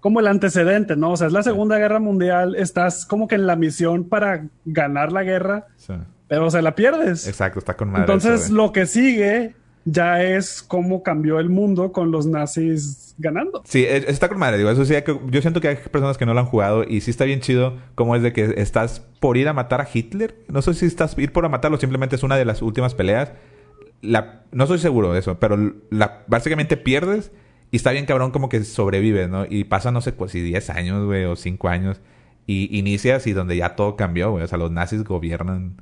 como el antecedente, ¿no? O sea, es la Segunda Guerra Mundial, estás como que en la misión para ganar la guerra, sí. pero se la pierdes. Exacto, está con madre. Entonces, lo que sigue ya es cómo cambió el mundo con los nazis ganando. Sí, e, está con madre, digo, eso sí, yo siento que hay personas que no lo han jugado y sí está bien chido como es de que estás por ir a matar a Hitler. No sé si estás ir por a matarlo, simplemente es una de las últimas peleas. La, no estoy seguro de eso, pero la, básicamente pierdes y está bien cabrón como que sobrevives, ¿no? Y pasa, no sé, pues si 10 años, güey, o 5 años y inicias y donde ya todo cambió, güey. O sea, los nazis gobiernan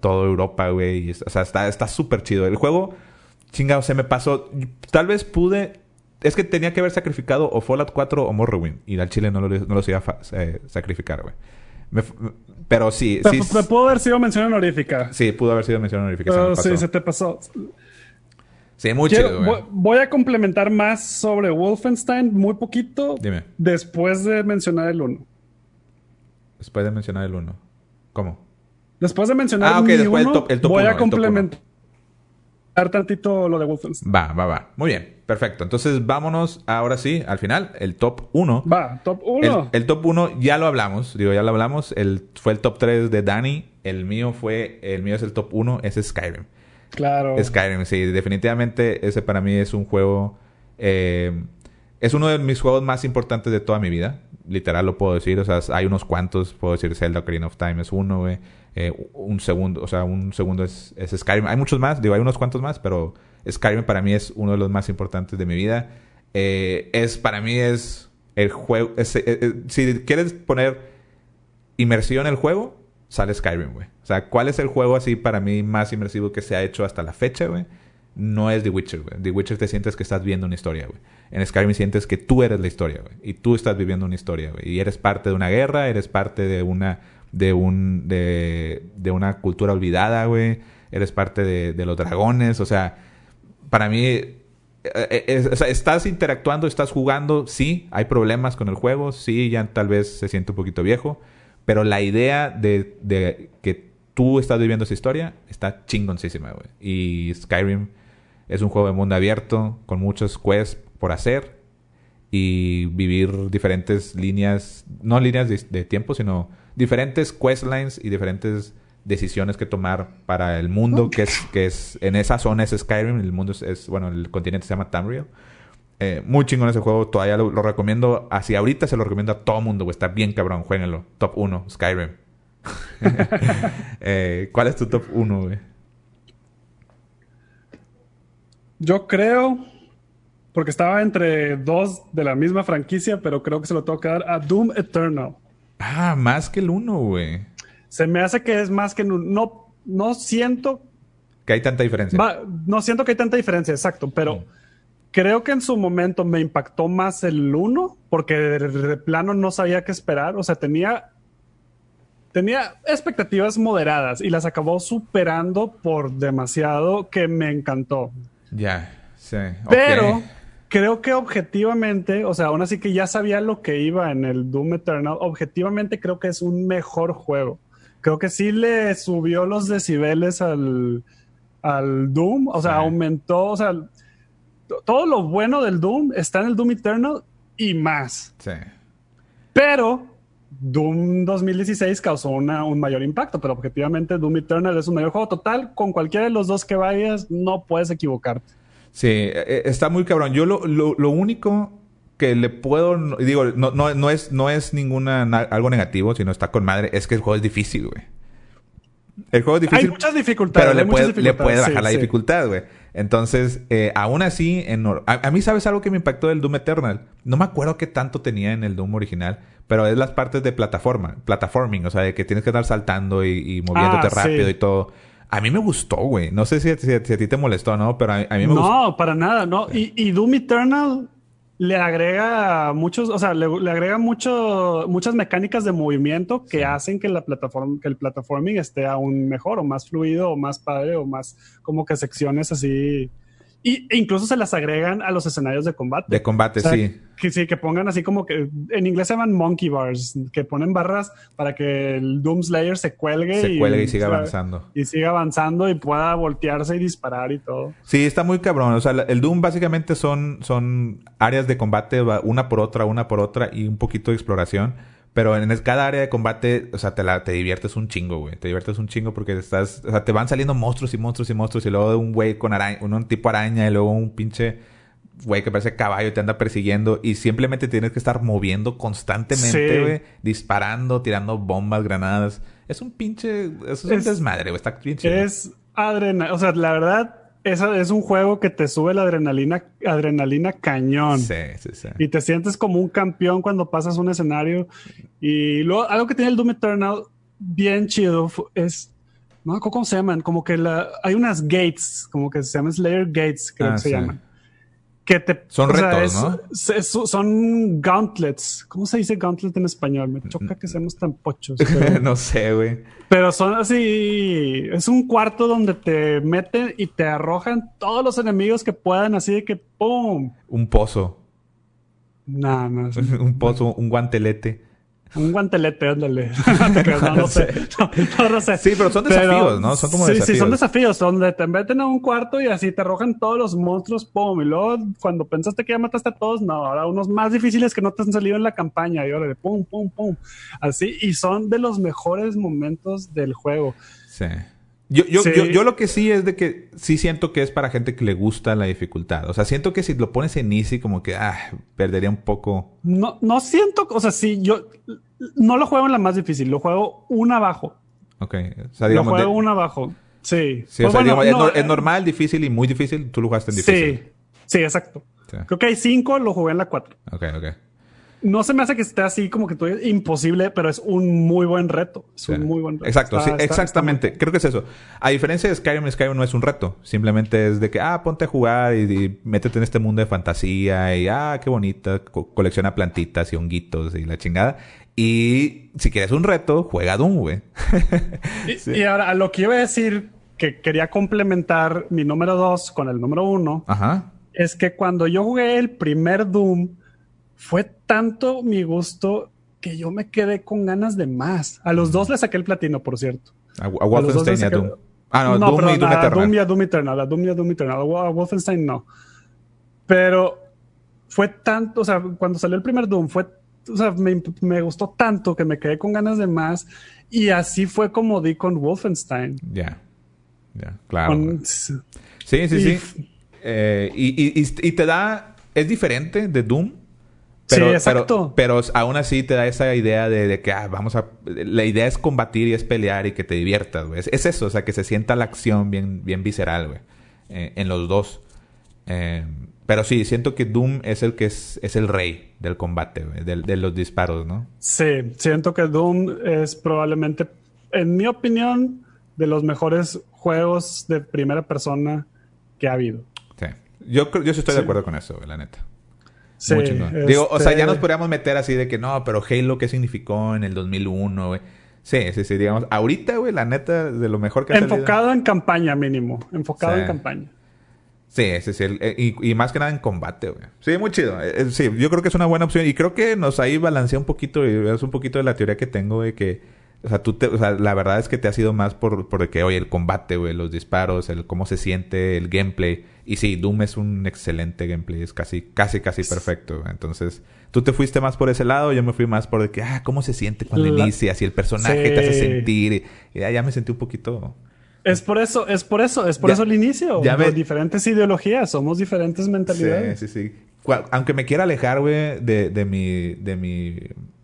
toda Europa, güey. O sea, está súper chido. El juego chingado, se me pasó. Tal vez pude. Es que tenía que haber sacrificado o Fallout 4 o Morrowind. Y al chile no, lo, no los iba a eh, sacrificar, güey. pero sí. sí pudo haber sido mención honorífica. Sí, pudo haber sido mención honorífica. Pero sí, se te pasó. Sí, chido, güey. Voy a complementar más sobre Wolfenstein, muy poquito. Dime. Después de mencionar el 1. Después de mencionar el 1. ¿Cómo? Después de mencionar ah, okay, el 1, voy a complementar tantito lo de Wolfenstein. Va, va, va. Muy bien, perfecto. Entonces vámonos ahora sí, al final, el top 1. Va, top 1. El, top 1 ya lo hablamos, digo, ya lo hablamos. El, fue el top 3 de Dani. El mío fue, el mío es el top 1, es Skyrim. Claro. Skyrim, sí, definitivamente ese para mí es un juego... Eh, es uno de mis juegos más importantes de toda mi vida. Literal lo puedo decir. O sea, hay unos cuantos. Puedo decir Zelda Ocarina of Time es uno, güey. Eh, un segundo, o sea, un segundo es, es, Skyrim. Hay muchos más, digo, hay unos cuantos más, pero Skyrim para mí es uno de los más importantes de mi vida. Eh, es, para mí es el juego. Eh, si quieres poner inmersión en el juego, sale Skyrim, güey. O sea, ¿cuál es el juego así para mí más inmersivo que se ha hecho hasta la fecha, güey? No es The Witcher, güey. The Witcher te sientes que estás viendo una historia, güey. En Skyrim sientes que tú eres la historia, güey. Y tú estás viviendo una historia, güey. Y eres parte de una guerra, eres parte de una de un de, de una cultura olvidada, güey. Eres parte de, de, los dragones, o sea, para mí eh, eh, estás interactuando, estás jugando, sí, hay problemas con el juego, sí, ya tal vez se siente un poquito viejo, pero la idea de, de que tú estás viviendo esa historia está chingoncísima, güey. Y Skyrim es un juego de mundo abierto con muchos quests por hacer y vivir diferentes líneas, no líneas de tiempo, sino diferentes questlines y diferentes decisiones que tomar para el mundo, que es, que es en esa zona es Skyrim, el mundo es, bueno, el continente se llama Tamriel. Eh, muy chingón ese juego, todavía lo, recomiendo, así ahorita se lo recomiendo a todo mundo, güey, está bien cabrón, jueguenlo. Top 1, Skyrim. Eh, ¿Cuál es tu top 1, güey? Yo creo, porque estaba entre dos de la misma franquicia, pero creo que se lo tengo que dar a Doom Eternal. Ah, más que el uno, güey. Se me hace que es más que el No, no siento. Que hay tanta diferencia. no siento que hay tanta diferencia, exacto, pero. Mm. Creo que en su momento me impactó más el uno, porque de, plano no sabía qué esperar. O sea, tenía tenía expectativas moderadas y las acabó superando por demasiado que me encantó. Ya, sí. Pero creo que objetivamente, o sea, aún así que ya sabía lo que iba en el Doom Eternal, objetivamente creo que es un mejor juego. Creo que sí le subió los decibeles al, al Doom, o sea, aumentó, o sea, todo lo bueno del Doom está en el Doom Eternal y más. Sí. Pero Doom 2016 causó una, un mayor impacto, pero objetivamente Doom Eternal es un mayor juego total. Con cualquiera de los dos que vayas, no puedes equivocarte. Sí, e, e, está muy cabrón. Yo lo, lo, lo único que le puedo... Digo, no, no, no, es, no es ninguna... algo negativo, sino está con madre. Es que el juego es difícil, güey. El juego es difícil. Hay muchas dificultades. Pero le, puede, le puede bajar la dificultad, güey. Entonces, eh, aún así, en, a, mí, ¿sabes algo que me impactó del Doom Eternal? No me acuerdo qué tanto tenía en el Doom original, pero es las partes de plataforma, platforming, o sea, de que tienes que estar saltando y, moviéndote ah, rápido y todo. A mí me gustó, güey. No sé si, a ti te molestó, ¿no? Pero a, mí me gustó. No, para nada, no. Y, y, Doom Eternal le agrega muchos, o sea, le, agrega mucho, muchas mecánicas de movimiento que hacen que la plataforma, que el platforming esté aún mejor o más fluido o más padre o más como que secciones así y, e incluso se las agregan a los escenarios de combate. De combate, sí. Que sí, que pongan así como que en inglés se llaman monkey bars, que ponen barras para que el Doom Slayer se cuelgue. Se y, cuelgue y siga avanzando. Y siga avanzando y pueda voltearse y disparar y todo. Sí, está muy cabrón. O sea, el Doom básicamente son, son áreas de combate, una por otra, una por otra y un poquito de exploración. Pero en cada área de combate, o sea, te, la, te diviertes un chingo, güey. Te diviertes un chingo porque estás... O sea, te van saliendo monstruos y monstruos y monstruos. Y luego un güey con araña, un, tipo araña. Y luego un pinche güey que parece caballo y te anda persiguiendo. Y simplemente tienes que estar moviendo constantemente, güey. Disparando, tirando bombas, granadas. Es un pinche... Es un desmadre, güey. Está pinche. Es adrenalina. O sea, la verdad es un juego que te sube la adrenalina, adrenalina cañón. Sí, sí, sí. Y te sientes como un campeón cuando pasas un escenario. Y luego, algo que tiene el Doom Eternal bien chido es. No, ¿cómo se llaman? Como que la, hay unas gates, como que se llaman Slayer Gates, creo ah, que se llaman que te... Son retos, ¿no? son gauntlets. ¿Cómo se dice gauntlet en español? Me choca que seamos tan pochos. no sé, güey. Pero son así... Es un cuarto donde te meten y te arrojan todos los enemigos que puedan, así de que ¡pum! Un pozo. No, no. un pozo, un guantelete. Un guantelete, ándale. no, sé. No, sé. Sí, pero son desafíos, ¿no? Son como desafíos. Sí, son desafíos donde te meten a un cuarto y así te arrojan todos los monstruos, pum. Y luego, cuando pensaste que ya mataste a todos, no, ahora unos más difíciles que no te han salido en la campaña. Y ahora de pum, pum, pum. Así. Y son de los mejores momentos del juego. Sí. Yo, yo, yo, lo que sí es de que sí siento que es para gente que le gusta la dificultad. O sea, siento que si lo pones en easy, como que ah, perdería un poco. No, no siento, o sea, sí, yo no lo juego en la más difícil, lo juego una abajo. Ok. O sea, digamos, lo juego una abajo. Sí. sí o pues sea, digamos, es, eh, normal, difícil y muy difícil. Tú lo jugaste en difícil. Sí, sí, exacto. Creo que hay cinco, lo jugué en la cuatro. Ok, ok no se me hace que esté así como que todo imposible, pero es un muy buen reto. Es un muy buen reto. Exacto, sí, exactamente. Creo que es eso. A diferencia de Skyrim, Skyrim no es un reto. Simplemente es de que, ah, ponte a jugar y, métete en este mundo de fantasía y, ah, qué bonita, colecciona plantitas y honguitos y la chingada. Y si quieres un reto, juega Doom, güey. y, y, ahora, a lo que iba a decir, que quería complementar mi número dos con el número uno, Ajá. es que cuando yo jugué el primer Doom, fue tanto mi gusto que yo me quedé con ganas de más. A los dos le saqué el platino, por cierto. A, Wolfenstein y a Doom. Ah, no, Doom, y Doom Eternal. Doom y a Doom Eternal. A Doom y a Doom Eternal. A Wolfenstein no. Pero fue tanto, o sea, cuando salió el primer Doom, fue, o sea, me, me gustó tanto que me quedé con ganas de más. Y así fue como di con Wolfenstein. Ya. Ya, claro. sí, sí, sí. Eh, y, y, y te da. Es diferente de Doom pero, sí, exacto. Pero, aún así te da esa idea de, que ah, vamos a. La idea es combatir y es pelear y que te diviertas, güey. Es, eso, o sea, que se sienta la acción bien, bien visceral, güey. Eh, en los dos. Eh, pero sí, siento que Doom es el que es, es el rey del combate, güey, de, de, los disparos, ¿no? Sí, siento que Doom es probablemente, en mi opinión, de los mejores juegos de primera persona que ha habido. Sí. Yo, yo sí estoy de acuerdo con eso, la neta. Sí, Digo, o sea, ya nos este podríamos meter así de que no, pero Halo, ¿qué significó en el 2001, güey? Sí, sí, sí, digamos. Ahorita, güey, la neta, de lo mejor que ha Enfocado en campaña, mínimo. Enfocado en campaña. Sí, sí, sí. Eh, y, más que nada en combate, güey. Sí, muy chido. Eh, eh, sí, yo creo que es una buena opción. Y creo que nos ahí balancea un poquito, y es un poquito de la teoría que tengo de que o sea, tú te, o sea, la verdad es que te ha sido más por, por que, oye, el combate, güey, los disparos, el cómo se siente, el gameplay. Y sí, Doom es un excelente gameplay, es casi, casi, casi perfecto. Entonces, tú te fuiste más por ese lado, yo me fui más por de que, ah, cómo se siente cuando inicias y el personaje te hace sentir. Y ya, me sentí un poquito. Es por eso, es por eso, es por eso el inicio. Ya Diferentes ideologías, somos diferentes mentalidades. Sí, sí, sí. Aunque me quiera alejar, güey, de, de mi, de mi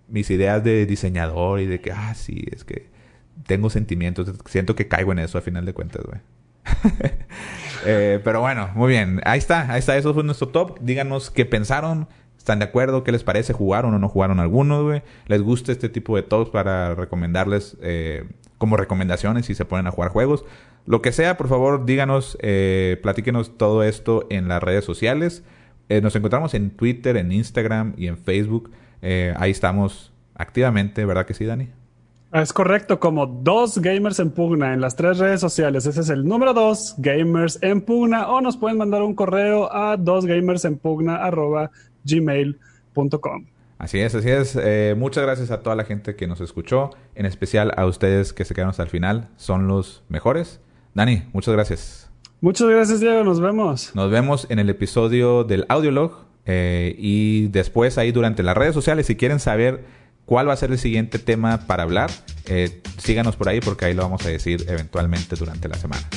mis ideas de diseñador y de que, ah, sí, es que tengo sentimientos, siento que caigo en eso a final de cuentas, güey. Eh, pero bueno, muy bien. Ahí está, ahí está, eso fue nuestro top. Díganos qué pensaron, están de acuerdo, qué les parece, jugaron o no jugaron algunos, güey. ¿Les gusta este tipo de tops para recomendarles eh, como recomendaciones si se ponen a jugar juegos? Lo que sea, por favor, díganos, eh, platíquenos todo esto en las redes sociales. Eh, nos encontramos en Twitter, en Instagram y en Facebook. Eh, ahí estamos activamente, ¿verdad que sí, Dani? Es correcto, como dos gamers en pugna en las tres redes sociales. Ese es el número dos, gamers en pugna, o nos pueden mandar un correo a dosgamersenpugna.gmail.com. Así es, así es. Eh, muchas gracias a toda la gente que nos escuchó, en especial a ustedes que se quedaron hasta el final. Son los mejores. Dani, muchas gracias. Muchas gracias, Diego. Nos vemos. Nos vemos en el episodio del Audiolog eh, y después ahí durante las redes sociales, si quieren saber cuál va a ser el siguiente tema para hablar, eh, síganos por ahí porque ahí lo vamos a decir eventualmente durante la semana.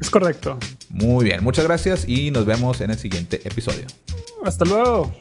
Es correcto. Muy bien, muchas gracias y nos vemos en el siguiente episodio. Hasta luego.